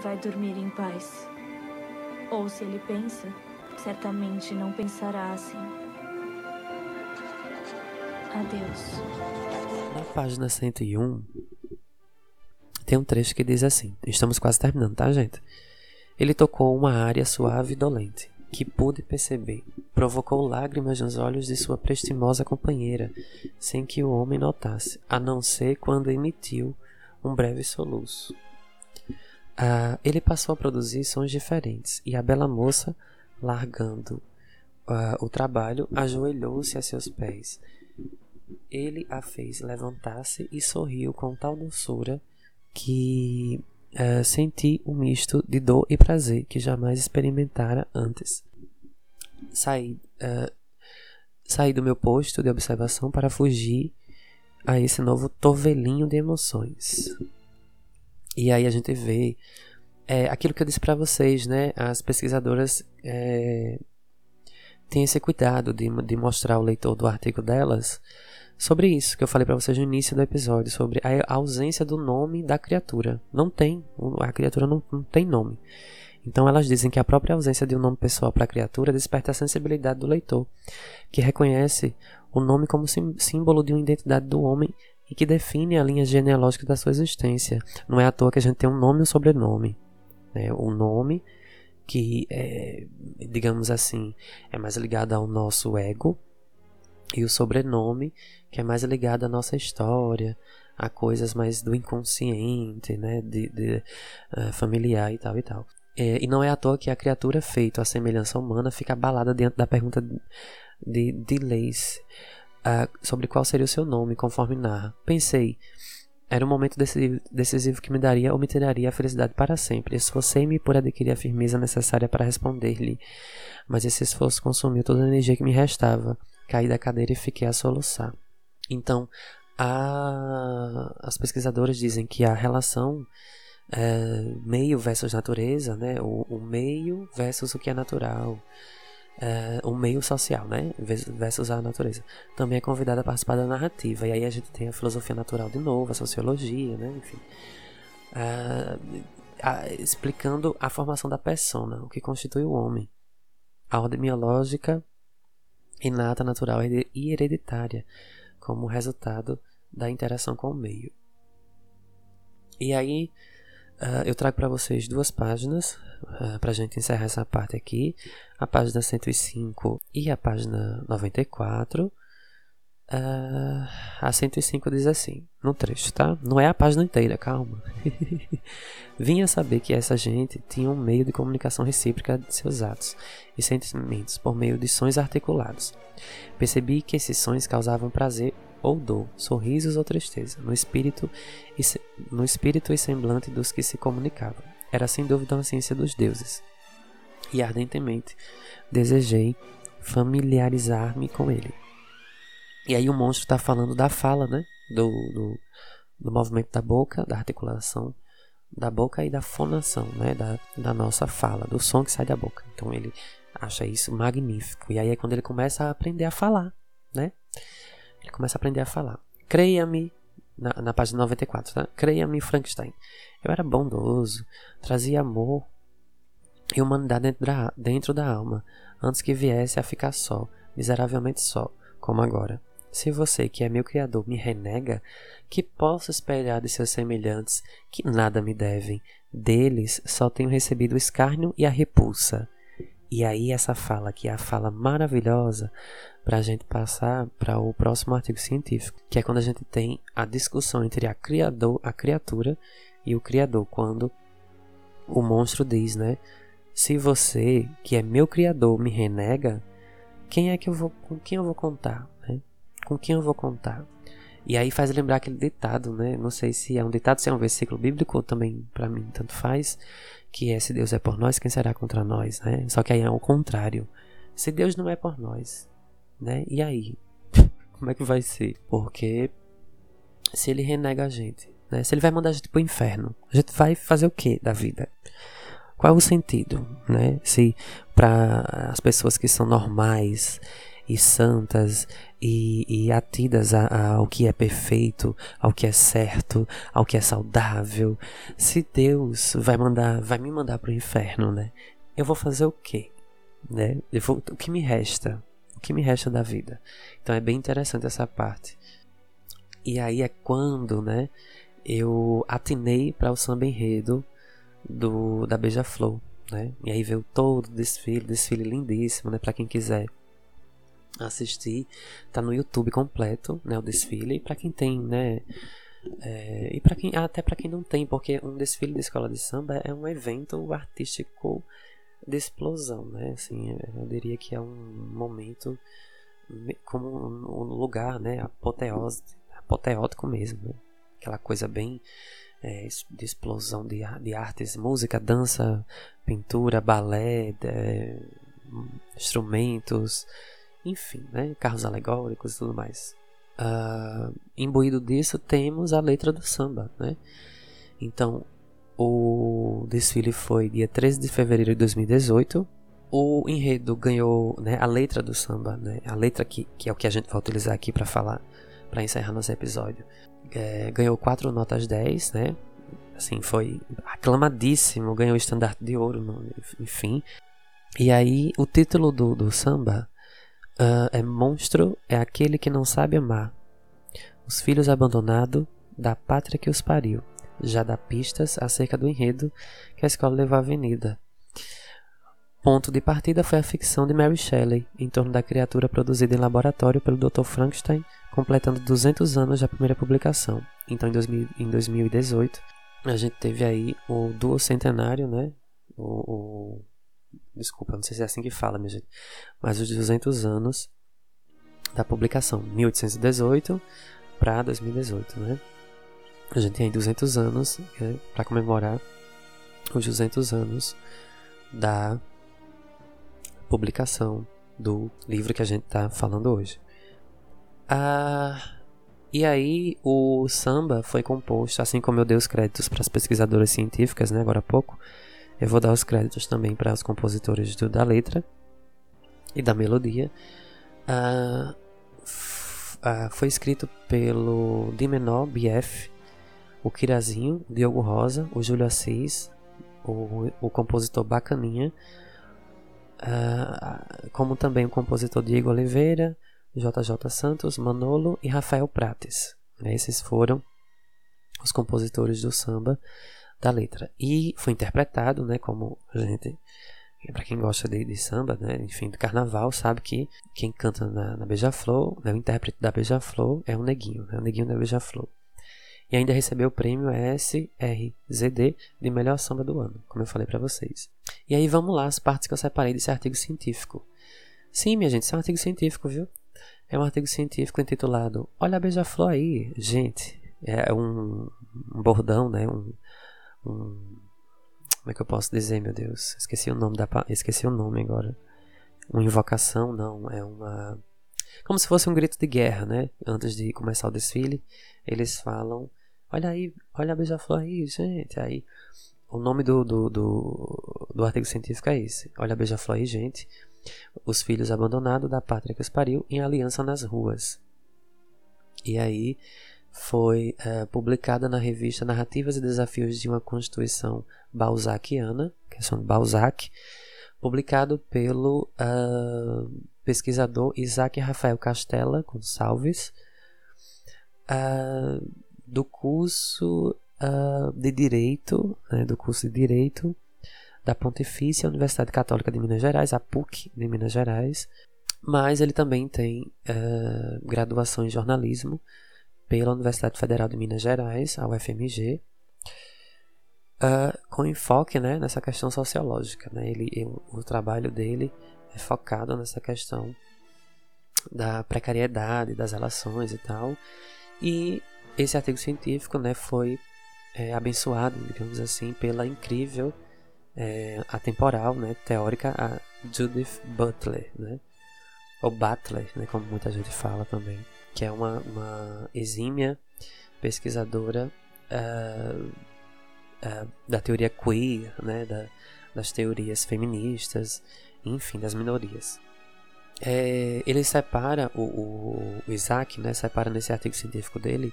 vai dormir em paz. Ou se ele pensa, certamente não pensará assim. Adeus. Na página 101 tem um trecho que diz assim: Estamos quase terminando, tá, gente? Ele tocou uma área suave e dolente que pude perceber, provocou lágrimas nos olhos de sua prestimosa companheira, sem que o homem notasse, a não ser quando emitiu um breve soluço. Ah, ele passou a produzir sons diferentes, e a bela moça, largando ah, o trabalho, ajoelhou-se a seus pés. Ele a fez levantar-se e sorriu com tal doçura que uh, senti um misto de dor e prazer que jamais experimentara antes. Saí, uh, saí do meu posto de observação para fugir a esse novo torvelinho de emoções. E aí a gente vê é, aquilo que eu disse para vocês, né? As pesquisadoras é, têm esse cuidado de, de mostrar ao leitor do artigo delas sobre isso que eu falei para vocês no início do episódio, sobre a ausência do nome da criatura. Não tem, a criatura não, não tem nome. Então elas dizem que a própria ausência de um nome pessoal para a criatura desperta a sensibilidade do leitor, que reconhece o nome como símbolo de uma identidade do homem e que define a linha genealógica da sua existência. Não é à toa que a gente tem um nome e um sobrenome. Né? O nome que, é, digamos assim, é mais ligado ao nosso ego, e o sobrenome, que é mais ligado à nossa história, a coisas mais do inconsciente, né, de, de uh, familiar e tal e tal. É, e não é à toa que a criatura feita à semelhança humana fica abalada diante da pergunta de, de Lace uh, sobre qual seria o seu nome, conforme narra. Pensei, era um momento decisivo, decisivo que me daria ou me tiraria a felicidade para sempre. Esforcei-me por adquirir a firmeza necessária para responder-lhe, mas esse esforço consumiu toda a energia que me restava caí da cadeira e fiquei a soluçar. Então, a... as pesquisadoras dizem que a relação é, meio versus natureza, né? O, o, meio versus o que é natural, é, o meio social, né? Versus a natureza. Também é convidada a participar da narrativa. E aí a gente tem a filosofia natural de novo, a sociologia, né? Enfim. explicando a formação da persona, o que constitui o homem. A ordem biológica, inata, natural e hereditária, como resultado da interação com o meio. E aí, uh, eu trago para vocês duas páginas uh, ah, para a gente encerrar essa parte aqui: a página 105 e a página 94. Uh, a 105 diz assim, no trecho, tá? Não é a página inteira, calma. Vinha saber que essa gente tinha um meio de comunicação recíproca de seus atos e sentimentos por meio de sons articulados. Percebi que esses sons causavam prazer ou dor, sorrisos ou tristeza, no espírito e, no espírito e semblante dos que se comunicavam. Era sem dúvida uma ciência dos deuses. E ardentemente desejei familiarizar-me com ele. E aí o monstro está falando da fala, né? Do, do, do, movimento da boca, da articulação da boca e da fonação, né? Da, da nossa fala, do som que sai da boca. Então ele acha isso magnífico. E aí é quando ele começa a aprender a falar, né? Ele começa a aprender a falar. Creia-me, na, na página 94, tá? Creia-me, Frankenstein. Eu era bondoso, trazia amor e humanidade dentro da, dentro da alma, antes que viesse a ficar só, miseravelmente só, como agora. Se você, que é meu Criador, me renega, que posso esperar de seus semelhantes que nada me devem? Deles só tenho recebido o escárnio e a repulsa. E aí essa fala que é a fala maravilhosa para a gente passar para o próximo artigo científico, que é quando a gente tem a discussão entre a criador, a criatura e o criador, quando o monstro diz, né? Se você, que é meu criador, me renega, quem é que eu vou, com quem eu vou contar, né? Com quem eu vou contar? E aí faz lembrar aquele ditado, né? Não sei se é um ditado, se é um versículo bíblico, também para mim tanto faz, que é se Deus é por nós, quem será contra nós, né? Só que aí é o contrário. Se Deus não é por nós, né? E aí? Como é que vai ser? Porque se ele renega a gente, né? Se ele vai mandar a gente pro inferno, a gente vai fazer o que da vida? Qual é o sentido, né? Se para as pessoas que são normais e santas e, e atidas a, a, ao que é perfeito, ao que é certo, ao que é saudável, se Deus vai mandar, vai me mandar pro inferno, né? Eu vou fazer o quê? Né? Eu vou, o que me resta? O que me resta da vida? Então é bem interessante essa parte. E aí é quando, né, eu atinei para o samba enredo do da Beija-Flor, né? E aí veio todo o desfile, desfile lindíssimo, né, para quem quiser assistir, tá no YouTube completo, né, o desfile, e para quem tem, né, é, e para quem até para quem não tem, porque um desfile de escola de samba é um evento artístico de explosão, né? Assim, eu diria que é um momento como um lugar, né, apoteose, apoteótico mesmo, né? aquela coisa bem é, de explosão de, de artes, música, dança, pintura, balé, de, instrumentos, enfim, né? carros alegóricos e tudo mais. Uh, imbuído disso temos a letra do samba, né? Então, o desfile foi dia 13 de fevereiro de 2018. O enredo ganhou né, a letra do samba, né, a letra que, que é o que a gente vai utilizar aqui para falar, para encerrar nosso episódio. É, ganhou 4 notas 10, né? Assim, foi aclamadíssimo, ganhou o estandarte de ouro, enfim. E aí, o título do, do samba uh, é Monstro é aquele que não sabe amar. Os filhos abandonados da pátria que os pariu já dá pistas acerca do enredo que a escola levou à avenida. Ponto de partida foi a ficção de Mary Shelley, em torno da criatura produzida em laboratório pelo Dr. Frankenstein, completando 200 anos da primeira publicação. Então, em, 2000, em 2018, a gente teve aí o duo centenário, né? O, o, desculpa, não sei se é assim que fala, minha gente, mas os 200 anos da publicação, 1818 para 2018, né? A gente tem 200 anos né, para comemorar os 200 anos da publicação do livro que a gente está falando hoje. Ah, e aí o samba foi composto, assim como eu dei os créditos para as pesquisadoras científicas, né, agora há pouco, eu vou dar os créditos também para os compositores do, da letra. e da melodia. Uh, uh, foi escrito pelo Di menor, BF, o Kirazinho, o Diogo Rosa, o Júlio Assis, o, o compositor Bacaninha, uh, como também o compositor Diego Oliveira, JJ Santos, Manolo e Rafael Prates. Esses foram os compositores do samba da letra. E foi interpretado, né, como a gente para quem gosta de, de, samba, né, enfim, do carnaval, sabe que quem canta na, na Beija-Flor, né, o intérprete da Beija-Flor é o Neguinho, né, o Neguinho da Beija-Flor. E ainda recebeu o prêmio SRZD de melhor samba do ano, como eu falei para vocês. E aí vamos lá, as partes que eu separei desse artigo científico. Sim, minha gente, isso é um artigo científico, viu? É um artigo científico intitulado Olha a Beija-Flor aí, gente. É um, um bordão, né? Um, um, como é que eu posso dizer, meu Deus? Esqueci o nome da esqueci o nome agora. Uma invocação, não, é uma como se fosse um grito de guerra, né? Antes de começar o desfile, eles falam: "Olha aí, olha a beija-flor aí, gente". Aí o nome do, do, do, do artigo científico é esse. Olha a beija-flor aí, gente os filhos abandonados da pátria que os pariu em aliança nas ruas. E aí foi é, publicada na revista Narrativas e Desafios de uma Constituição Balzaciana, que são Balzac, publicado pelo uh, pesquisador Isaac Rafael Castella Gonçalves, uh, do curso uh, de Direito, né, do curso de Direito da Pontifícia Universidade Católica de Minas Gerais, a PUC de Minas Gerais, mas ele também tem uh, graduação em jornalismo pela Universidade Federal de Minas Gerais, a UFMG, uh, com enfoque né, nessa questão sociológica. Né? Ele, o trabalho dele é focado nessa questão da precariedade, das relações e tal. E esse artigo científico né, foi é, abençoado, digamos assim, pela incrível é, atemporal, né, teórica, a Judith Butler, né, ou Butler, né, como muita gente fala também, que é uma, uma exímia pesquisadora uh, uh, da teoria queer, né, da, das teorias feministas, enfim, das minorias. É, ele separa, o, o, Isaac, né, separa nesse artigo científico dele,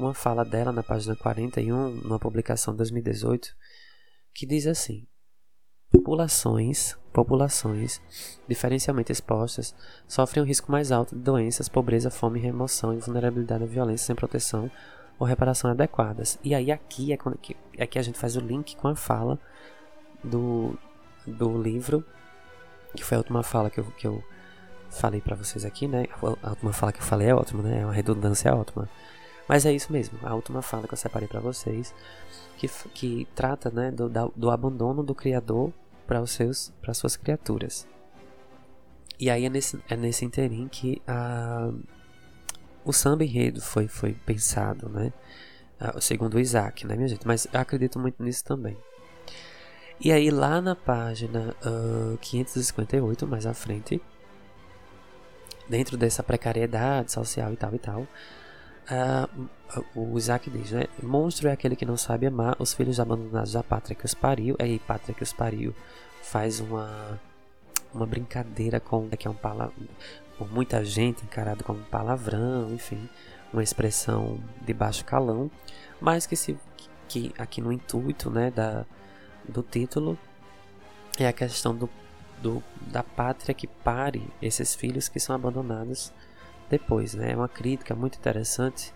uma fala dela na página 41, numa publicação de 2018, que diz assim: Populações, populações diferencialmente expostas sofrem um risco mais alto de doenças, pobreza, fome, remoção e vulnerabilidade à violência sem proteção ou reparação adequadas. E aí aqui é quando aqui, aqui a gente faz o link com a fala do, do livro, que foi a última fala que eu, que eu falei para vocês aqui, né? A última fala que eu falei é ótima, né? A redundância é ótima. Mas é isso mesmo, a última fala que eu separei para vocês, que, que trata né, do, do abandono do Criador para os seus para suas criaturas. E aí é nesse, é nesse interim que a, o samba enredo foi, foi pensado, né? Segundo o Isaac, né, minha gente? Mas eu acredito muito nisso também. E aí lá na página uh, 558, mais à frente, dentro dessa precariedade social e tal e tal, Uh, o Isaac diz, né? Monstro é aquele que não sabe amar os filhos abandonados da pátria que os pariu. Aí, pátria que os pariu faz uma, uma brincadeira com que é um palavrão, muita gente encarado como palavrão, enfim, uma expressão de baixo calão, mas que se que aqui no intuito, né, da do título é a questão do, do da pátria que pare esses filhos que são abandonados depois, né? É uma crítica muito interessante.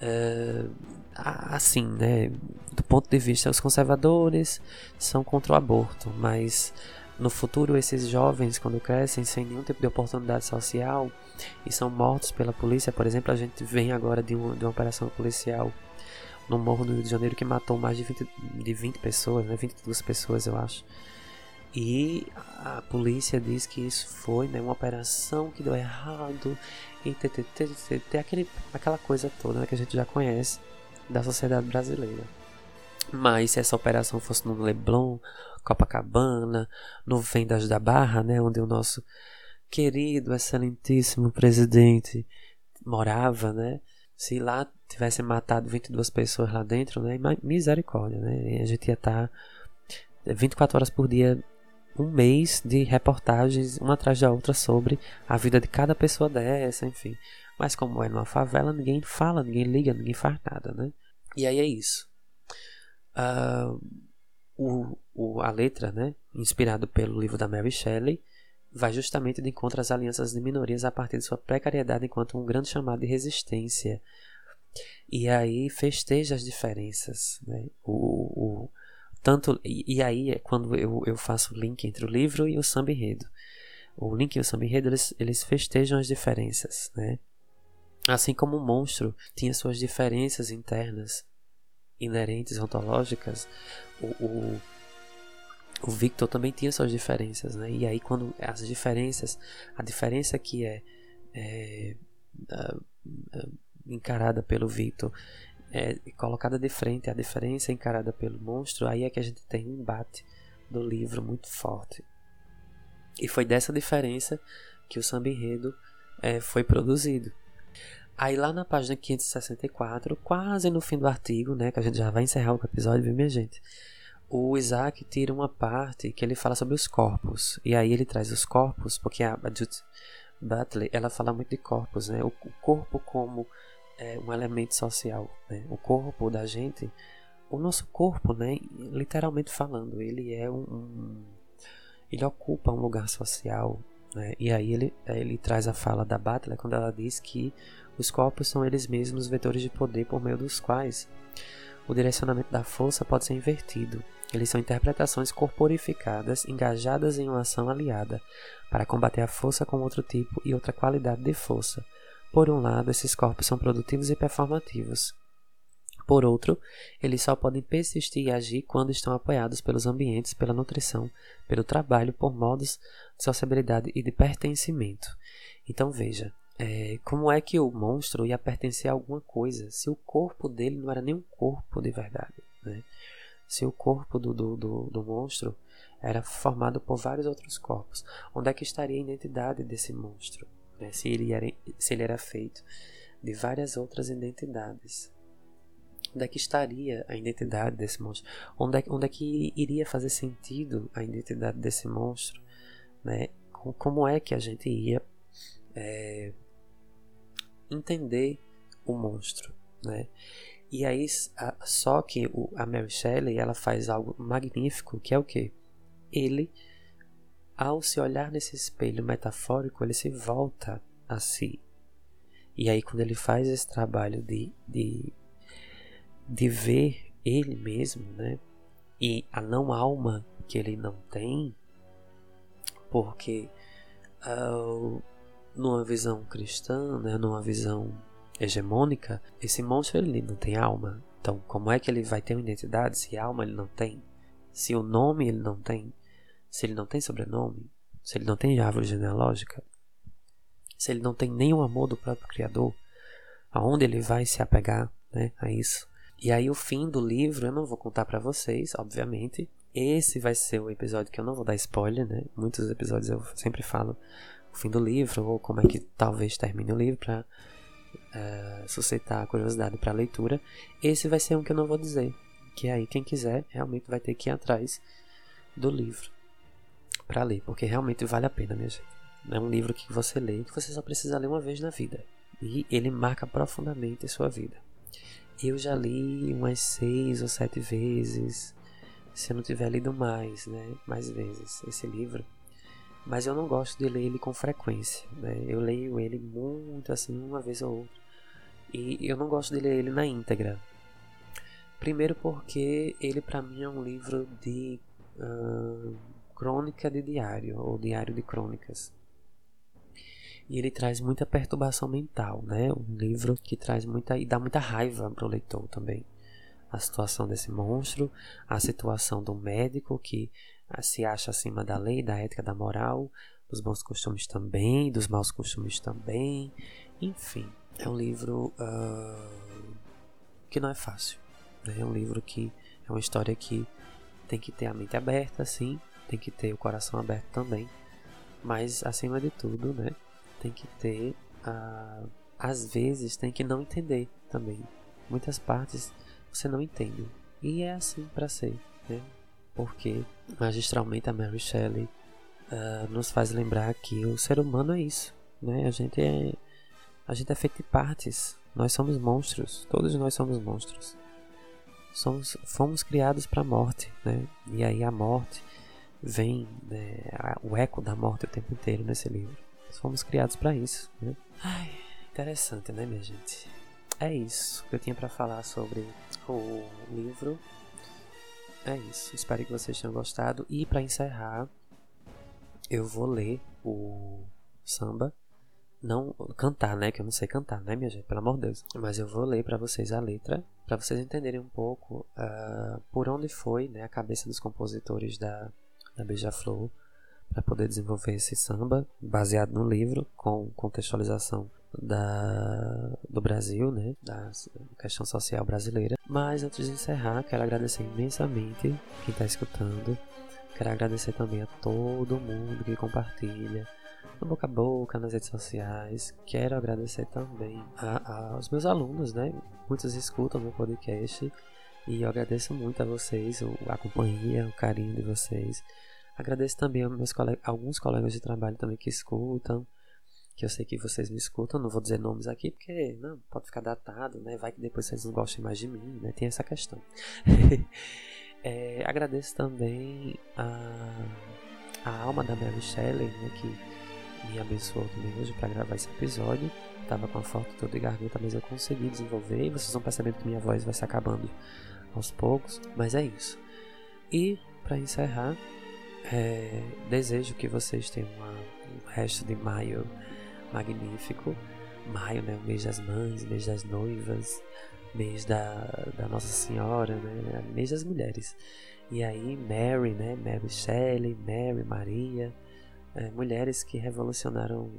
Uh, assim, né? Do ponto de vista, os conservadores são contra o aborto, mas no futuro esses jovens, quando crescem sem nenhum tipo de oportunidade social e são mortos pela polícia, por exemplo, a gente vem agora de, um, de uma operação policial no Morro do Rio de Janeiro que matou mais de 20, de 20 pessoas, né? 22 pessoas, eu acho. E a polícia diz que isso foi né, uma operação que deu errado e tem aquele, aquela coisa toda né, que a gente já conhece da sociedade brasileira. Mas se essa operação fosse no Leblon, Copacabana, no Vendas da Barra, né, onde o nosso querido, excelentíssimo presidente morava, né, se lá tivesse matado 22 pessoas lá dentro, né, misericórdia, né, a gente ia estar tá 24 horas por dia um mês de reportagens, uma atrás da outra, sobre a vida de cada pessoa dessa, enfim. Mas como é numa favela, ninguém fala, ninguém liga, ninguém faz nada, né? E aí é isso. Uh, o, o, a letra, né, inspirado pelo livro da Mary Shelley, vai justamente de encontro às alianças de minorias a partir de sua precariedade enquanto um grande chamado de resistência. E aí festeja as diferenças. Né? O, o, tanto, e, e, aí é quando eu, eu faço o link entre o livro e o samba enredo. O link e o samba enredo, eles, eles festejam as diferenças. Né? Assim como o monstro tinha suas diferenças internas, inerentes, ontológicas, o, o o Victor também tinha suas diferenças, né? E aí quando as diferenças, a diferença que é, é encarada pelo Victor é colocada de frente, a diferença encarada pelo monstro, aí é que a gente tem um embate do livro muito forte. E foi dessa diferença que o samba enredo é, foi produzido. Aí lá na página 564, quase no fim do artigo, né, que a gente já vai encerrar o episódio, viu minha gente? o Isaac tira uma parte que ele fala sobre os corpos. E aí ele traz os corpos, porque a Judith Butler ela fala muito de corpos, né? O corpo como é, um elemento social, né? O corpo da gente, o nosso corpo, né? Literalmente falando, ele é um, um ele ocupa um lugar social, né? E aí ele ele traz a fala da Butler quando ela diz que os corpos são eles mesmos vetores de poder por meio dos quais o direcionamento da força pode ser invertido eles são interpretações corporificadas, engajadas em uma ação aliada, para combater a força com outro tipo e outra qualidade de força. Por um lado, esses corpos são produtivos e performativos. Por outro, eles só podem persistir e agir quando estão apoiados pelos ambientes, pela nutrição, pelo trabalho, por modos de sociabilidade e de pertencimento. Então veja, é, como é que o monstro ia pertencer a alguma coisa se o corpo dele não era nem um corpo de verdade? Né? se o corpo do, do, do, do monstro era formado por vários outros corpos. Onde é que estaria a identidade desse monstro? Né? Se, ele era, se ele era feito de várias outras identidades. Onde é que estaria a identidade desse monstro? Onde é, onde é que iria fazer sentido a identidade desse monstro? Né? Como é que a gente ia é, entender o monstro? Né? E aí, só que a Mary Shelley ela faz algo magnífico, que é o que? Ele, ao se olhar nesse espelho metafórico, ele se volta a si. E aí, quando ele faz esse trabalho de, de, de ver ele mesmo, né? E a não alma que ele não tem, porque uh, numa visão cristã, né, numa visão hegemônica, esse monstro ele não tem alma. Então, como é que ele vai ter uma identidade se alma ele não tem? Se o nome ele não tem? Se ele não tem sobrenome? Se ele não tem árvore genealógica? Se ele não tem nenhum amor do próprio Criador? Aonde ele vai se apegar né, a isso? E aí, o fim do livro eu não vou contar para vocês, obviamente. Esse vai ser o episódio que eu não vou dar spoiler, né? Muitos episódios eu sempre falo o fim do livro, ou como é que talvez termine o livro, para uh, suscitar a curiosidade para leitura, esse vai ser um que eu não vou dizer. Que aí quem quiser realmente vai ter que ir atrás do livro para ler, porque realmente vale a pena, minha gente. É um livro que você lê, que você só precisa ler uma vez na vida. E ele marca profundamente a sua vida. Eu já li umas seis ou sete vezes, se eu não tiver lido mais, né? Mais vezes esse livro mas eu não gosto de ler ele com frequência. Né? Eu leio ele muito assim, uma vez ou outra. E eu não gosto de ler ele na íntegra. Primeiro porque ele para mim é um livro de uh, crônica de diário, ou diário de crônicas. E ele traz muita perturbação mental, né? Um livro que traz muita e dá muita raiva para o leitor também. A situação desse monstro, a situação do médico que se acha acima da lei, da ética, da moral, dos bons costumes também, dos maus costumes também. Enfim, é um livro uh, que não é fácil. Né? É um livro que é uma história que tem que ter a mente aberta, sim, tem que ter o coração aberto também, mas acima de tudo, né, tem que ter, uh, às vezes, tem que não entender também. Muitas partes você não entende e é assim para ser. Né? porque magistralmente a Mary Shelley uh, nos faz lembrar que o ser humano é isso, né? A gente é a gente é feito de partes. Nós somos monstros, todos nós somos monstros. Somos, fomos criados para a morte, né? E aí a morte vem, né, o eco da morte o tempo inteiro nesse livro. Fomos criados para isso, né? Ai, interessante, né, minha gente? É isso que eu tinha para falar sobre o livro. É isso. Espero que vocês tenham gostado. E para encerrar, eu vou ler o samba. Não cantar, né? Que eu não sei cantar, né, minha gente? Pelo amor de Deus. Mas eu vou ler para vocês a letra, para vocês entenderem um pouco uh, por onde foi né, a cabeça dos compositores da, da Beija-Flor para poder desenvolver esse samba baseado no livro com contextualização da, do Brasil, né, da questão social brasileira. Mas antes de encerrar, quero agradecer imensamente quem está escutando. Quero agradecer também a todo mundo que compartilha no boca a boca, nas redes sociais. Quero agradecer também a, aos meus alunos, né? Muitos escutam meu podcast e eu agradeço muito a vocês, a companhia, o carinho de vocês. Agradeço também a meus colegas, alguns colegas de trabalho também que escutam, que eu sei que vocês me escutam, não vou dizer nomes aqui porque não pode ficar datado, né? Vai que depois vocês não gostem mais de mim, né? Tem essa questão. é, agradeço também a, a alma da Mary Shelley, né? Que me abençoou também hoje para gravar esse episódio. Tava com a foto toda de garganta, mas eu consegui desenvolver e vocês vão percebendo que minha voz vai se acabando aos poucos, mas é isso. E para encerrar, é, desejo que vocês tenham uma, um resto de maio magnífico. Maio, né? O mês das mães, mês das noivas, mês da, da Nossa Senhora, né? Mês das mulheres. E aí, Mary, né? Mary Shelley, Mary, Maria, é, mulheres que revolucionaram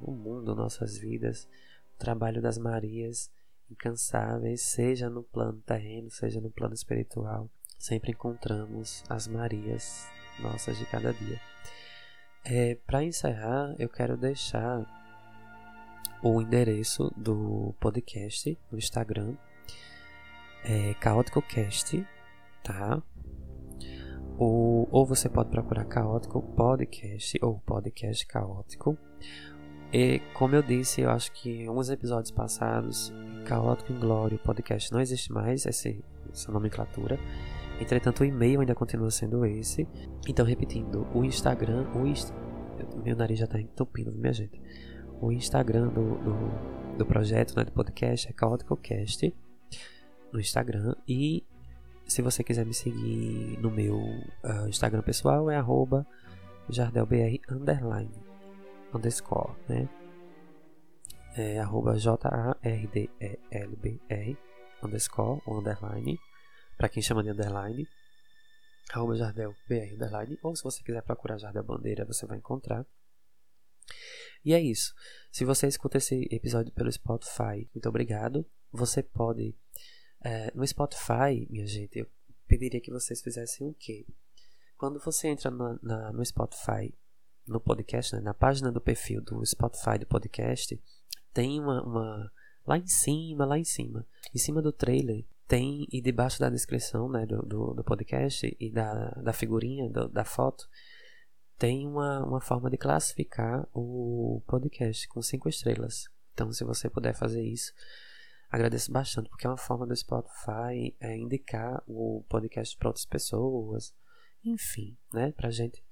o mundo, nossas vidas. O trabalho das Marias, incansáveis, seja no plano terreno, seja no plano espiritual. Sempre encontramos as Marias nossas de cada dia. É, Para encerrar, eu quero deixar o endereço do podcast no Instagram. É CaóticoCast, tá? Ou, ou você pode procurar Caótico Podcast ou Podcast Caótico. E como eu disse, eu acho que em alguns episódios passados, Caótico Inglório Podcast não existe mais, essa, essa nomenclatura. Entretanto, o e-mail ainda continua sendo esse. Então, repetindo, o Instagram, o Inst... meu nariz já está entupindo, minha gente. O Instagram do, do, do projeto, né, do podcast, é CaóticoCast no Instagram. E se você quiser me seguir no meu uh, Instagram pessoal, é jardelbr underline underscore, né? É arroba J-A-R-D-E-L-B-R underscore ou underline para quem chama de underline, arroba Jardel BR underline, ou se você quiser procurar Jardel Bandeira, você vai encontrar. E é isso. Se você escuta esse episódio pelo Spotify, muito obrigado. Você pode. É, no Spotify, minha gente, eu pediria que vocês fizessem o quê? Quando você entra na, na, no Spotify, no podcast, né, na página do perfil do Spotify do podcast, tem uma, uma. Lá em cima, lá em cima. Em cima do trailer tem, e debaixo da descrição né, do, do, do podcast e da, da figurinha, do, da foto, tem uma, uma forma de classificar o podcast com cinco estrelas. Então, se você puder fazer isso, agradeço bastante, porque é uma forma do Spotify é, indicar o podcast para outras pessoas, enfim, né, para gente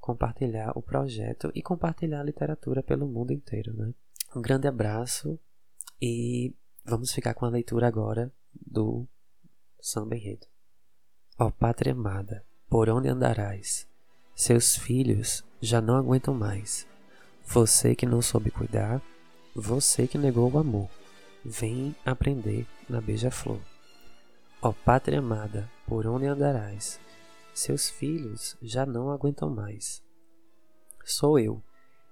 compartilhar o projeto e compartilhar a literatura pelo mundo inteiro, né. Um grande abraço e vamos ficar com a leitura agora do samba enredo. Ó pátria amada, por onde andarás? Seus filhos já não aguentam mais. Você que não soube cuidar, você que negou o amor, vem aprender na beija-flor. Ó pátria amada, por onde andarás? Seus filhos já não aguentam mais. Sou eu,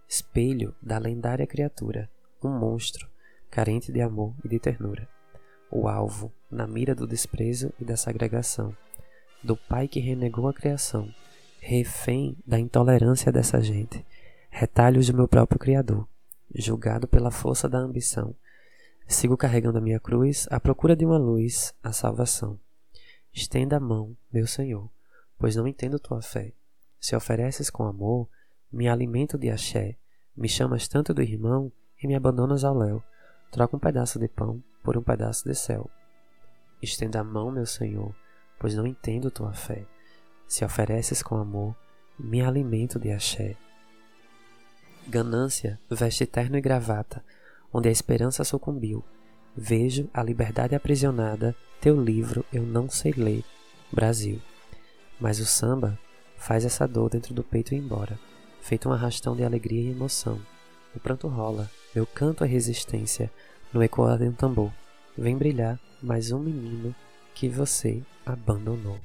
espelho da lendária criatura, um monstro, carente de amor e de ternura o alvo, na mira do desprezo e da segregação, do pai que renegou a criação, refém da intolerância dessa gente, retalhos do meu próprio Criador, julgado pela força da ambição. Sigo carregando a minha cruz à procura de uma luz, a salvação. Estenda a mão, meu Senhor, pois não entendo tua fé. Se ofereces com amor, me alimento de axé, me chamas tanto do irmão e me abandonas ao léu. Troca um pedaço de pão por um pedaço de céu. Estenda a mão, meu Senhor, pois não entendo tua fé. Se ofereces com amor, me alimento de axé. Ganância veste terno e gravata, onde a esperança sucumbiu. Vejo a liberdade aprisionada, teu livro eu não sei ler, Brasil. Mas o samba faz essa dor dentro do peito ir embora, feito um arrastão de alegria e emoção. O pranto rola, meu canto é resistência, no ecoar de um tambor. Vem brilhar mais um menino que você abandonou.